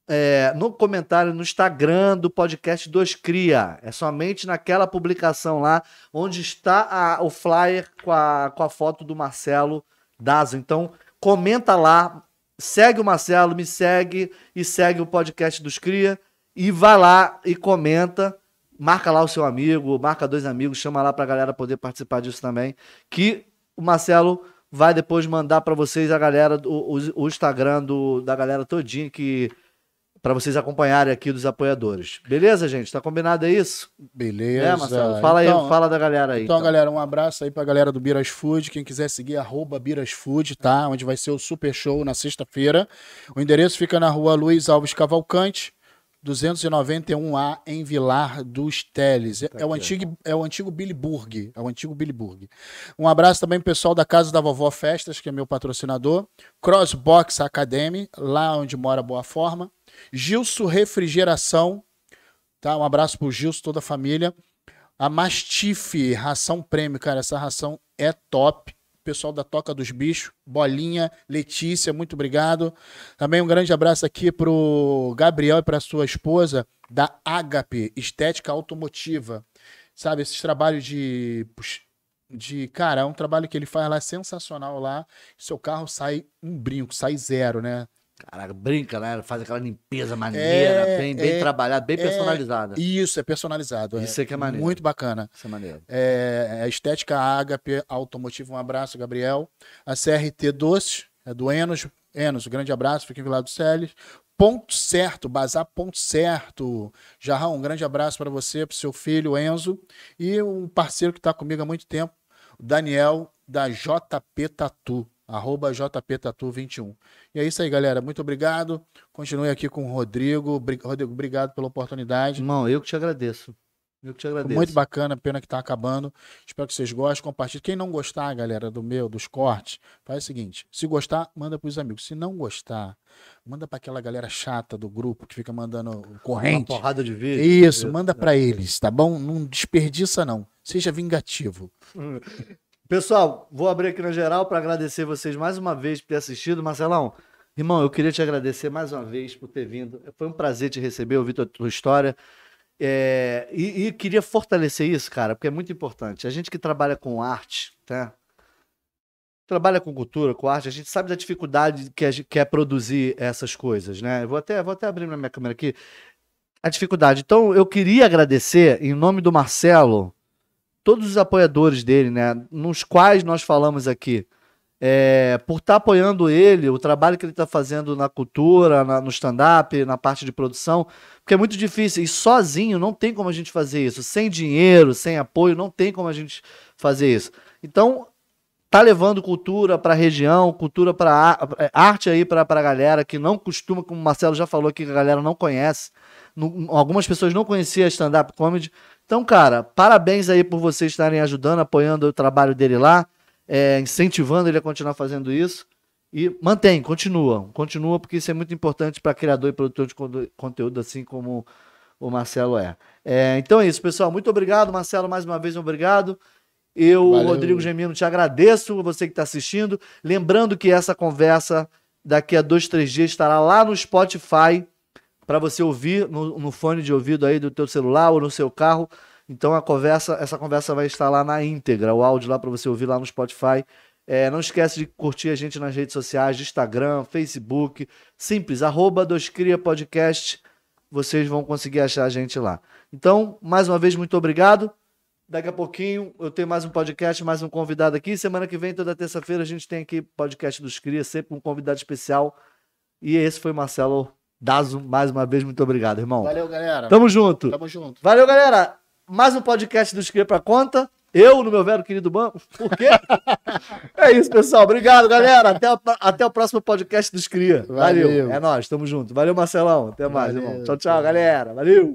é, no comentário no Instagram do podcast dos Cria. É somente naquela publicação lá, onde está a- o flyer com a, com a foto do Marcelo Dazo. Então, comenta lá, segue o Marcelo, me segue e segue o podcast dos Cria. E vai lá e comenta. Marca lá o seu amigo, marca dois amigos, chama lá pra galera poder participar disso também. Que o Marcelo vai depois mandar pra vocês a galera, do- o, o Instagram do, da galera todinha que para vocês acompanharem aqui dos apoiadores. Beleza, gente? Tá combinado é isso? beleza. É, Marcelo. Fala Então- aí, fala da galera aí. Então, então. galera, um abraço aí pra galera do Biras Food. Quem quiser seguir, arroba Biras Food, tá? Onde vai ser o super show na sexta-feira. O endereço fica na rua Luiz Alves Cavalcante, 291A, em Vilar dos Teles. É, é o, antigo, é o antigo Billy Burg. É o antigo Billy Burg. Um abraço também pro pessoal da Casa da Vovó Festas, que é meu patrocinador. Crossbox Academy, lá onde mora Boa Forma. Gilson Refrigeração, tá? Um abraço pro Gilson, toda a família. A Mastife, ração prêmio, cara, essa ração é top. Pessoal da Toca dos Bichos, Bolinha, Letícia, muito obrigado. Também um grande abraço aqui pro Gabriel e para sua esposa da Agape Estética Automotiva. Sabe, esses trabalhos de de, cara, é um trabalho que ele faz lá sensacional lá. Seu carro sai um brinco, sai zero, né? Caraca, brinca, né? Faz aquela limpeza maneira, É, bem, bem é, trabalhada, bem é. personalizada. Isso, é personalizado. Isso é que é maneiro. Muito bacana. Isso é maneiro. É, a Estética Ágape Automotivo, um abraço, Gabriel. A CRT Doces, é do Enos. Enos, um grande abraço, fica em Vila do Celes. Ponto certo, Bazar Ponto Certo. Jarrão, um grande abraço para você, para seu filho Enzo. E um parceiro que está comigo há muito tempo, o Daniel, da JP Tatu. Arroba JP Tatu 21. E é isso aí, galera. Muito obrigado. Continue aqui com o Rodrigo. Rodrigo, obrigado pela oportunidade. Irmão, eu que te agradeço. Eu que te agradeço. Muito bacana, pena que tá acabando. Espero que vocês gostem, compartilhem. Quem não gostar, galera, do meu, dos cortes, faz o seguinte: se gostar, manda pros amigos. Se não gostar, manda pra aquela galera chata do grupo que fica mandando Uma corrente. porrada de vídeo. Isso, manda pra eles, tá bom? Não desperdiça, não. Seja vingativo. Pessoal, vou abrir aqui na geral para agradecer vocês mais uma vez por ter assistido. Marcelão, irmão, eu queria te agradecer mais uma vez por ter vindo. Foi um prazer te receber, ouvir tua, tua história. É, e, e, queria fortalecer isso, cara, porque é muito importante. A gente que trabalha com arte, tá? Trabalha com cultura, com arte, a gente sabe da dificuldade que, gente, que é produzir essas coisas, né? Eu vou até, vou até abrir na minha câmera aqui a dificuldade. Então, eu queria agradecer, em nome do Marcelo, todos os apoiadores dele, né? Nos quais nós falamos aqui é, por estar tá apoiando ele, o trabalho que ele está fazendo na cultura, na, no stand-up, na parte de produção, porque é muito difícil. E sozinho não tem como a gente fazer isso. Sem dinheiro, sem apoio, não tem como a gente fazer isso. Então, tá levando cultura para a região, cultura para é, arte aí para a galera que não costuma, como o Marcelo já falou que a galera não conhece. algumas pessoas não conheciam stand-up comedy. Então, cara, parabéns aí por vocês estarem ajudando, apoiando o trabalho dele lá é, incentivando ele a continuar fazendo isso. E mantém, continua, continua, porque isso é muito importante para criador e produtor de conteúdo, assim como o Marcelo é. é. Então é isso, pessoal. Muito obrigado, Marcelo, mais uma vez, obrigado. Eu, Valeu. Rodrigo Gemino, te agradeço, você que está assistindo. Lembrando que essa conversa, daqui a dois, três dias, estará lá no Spotify, para você ouvir no, no fone de ouvido aí do teu celular ou no seu carro. Então a conversa, essa conversa vai estar lá na íntegra, o áudio lá para você ouvir lá no Spotify. É, não esquece de curtir a gente nas redes sociais, Instagram, Facebook, simples, arroba Doscria Podcast. Vocês vão conseguir achar a gente lá. Então, mais uma vez, muito obrigado. Daqui a pouquinho eu tenho mais um podcast, mais um convidado aqui. Semana que vem, toda terça-feira, a gente tem aqui podcast dos Cria, sempre um convidado especial. E esse foi Marcelo Dazo, mais uma vez, muito obrigado, irmão. Valeu, galera. Tamo junto. Tamo junto. Valeu, galera mais um podcast do Escreva pra Conta. Eu no meu velho querido banco. Por quê? é isso, pessoal. Obrigado, galera. Até, o, até o próximo podcast do Cria. Valeu. Valeu. É nóis, tamo junto. Valeu, Marcelão. Até mais, Valeu. irmão. Tchau, tchau, galera. Valeu.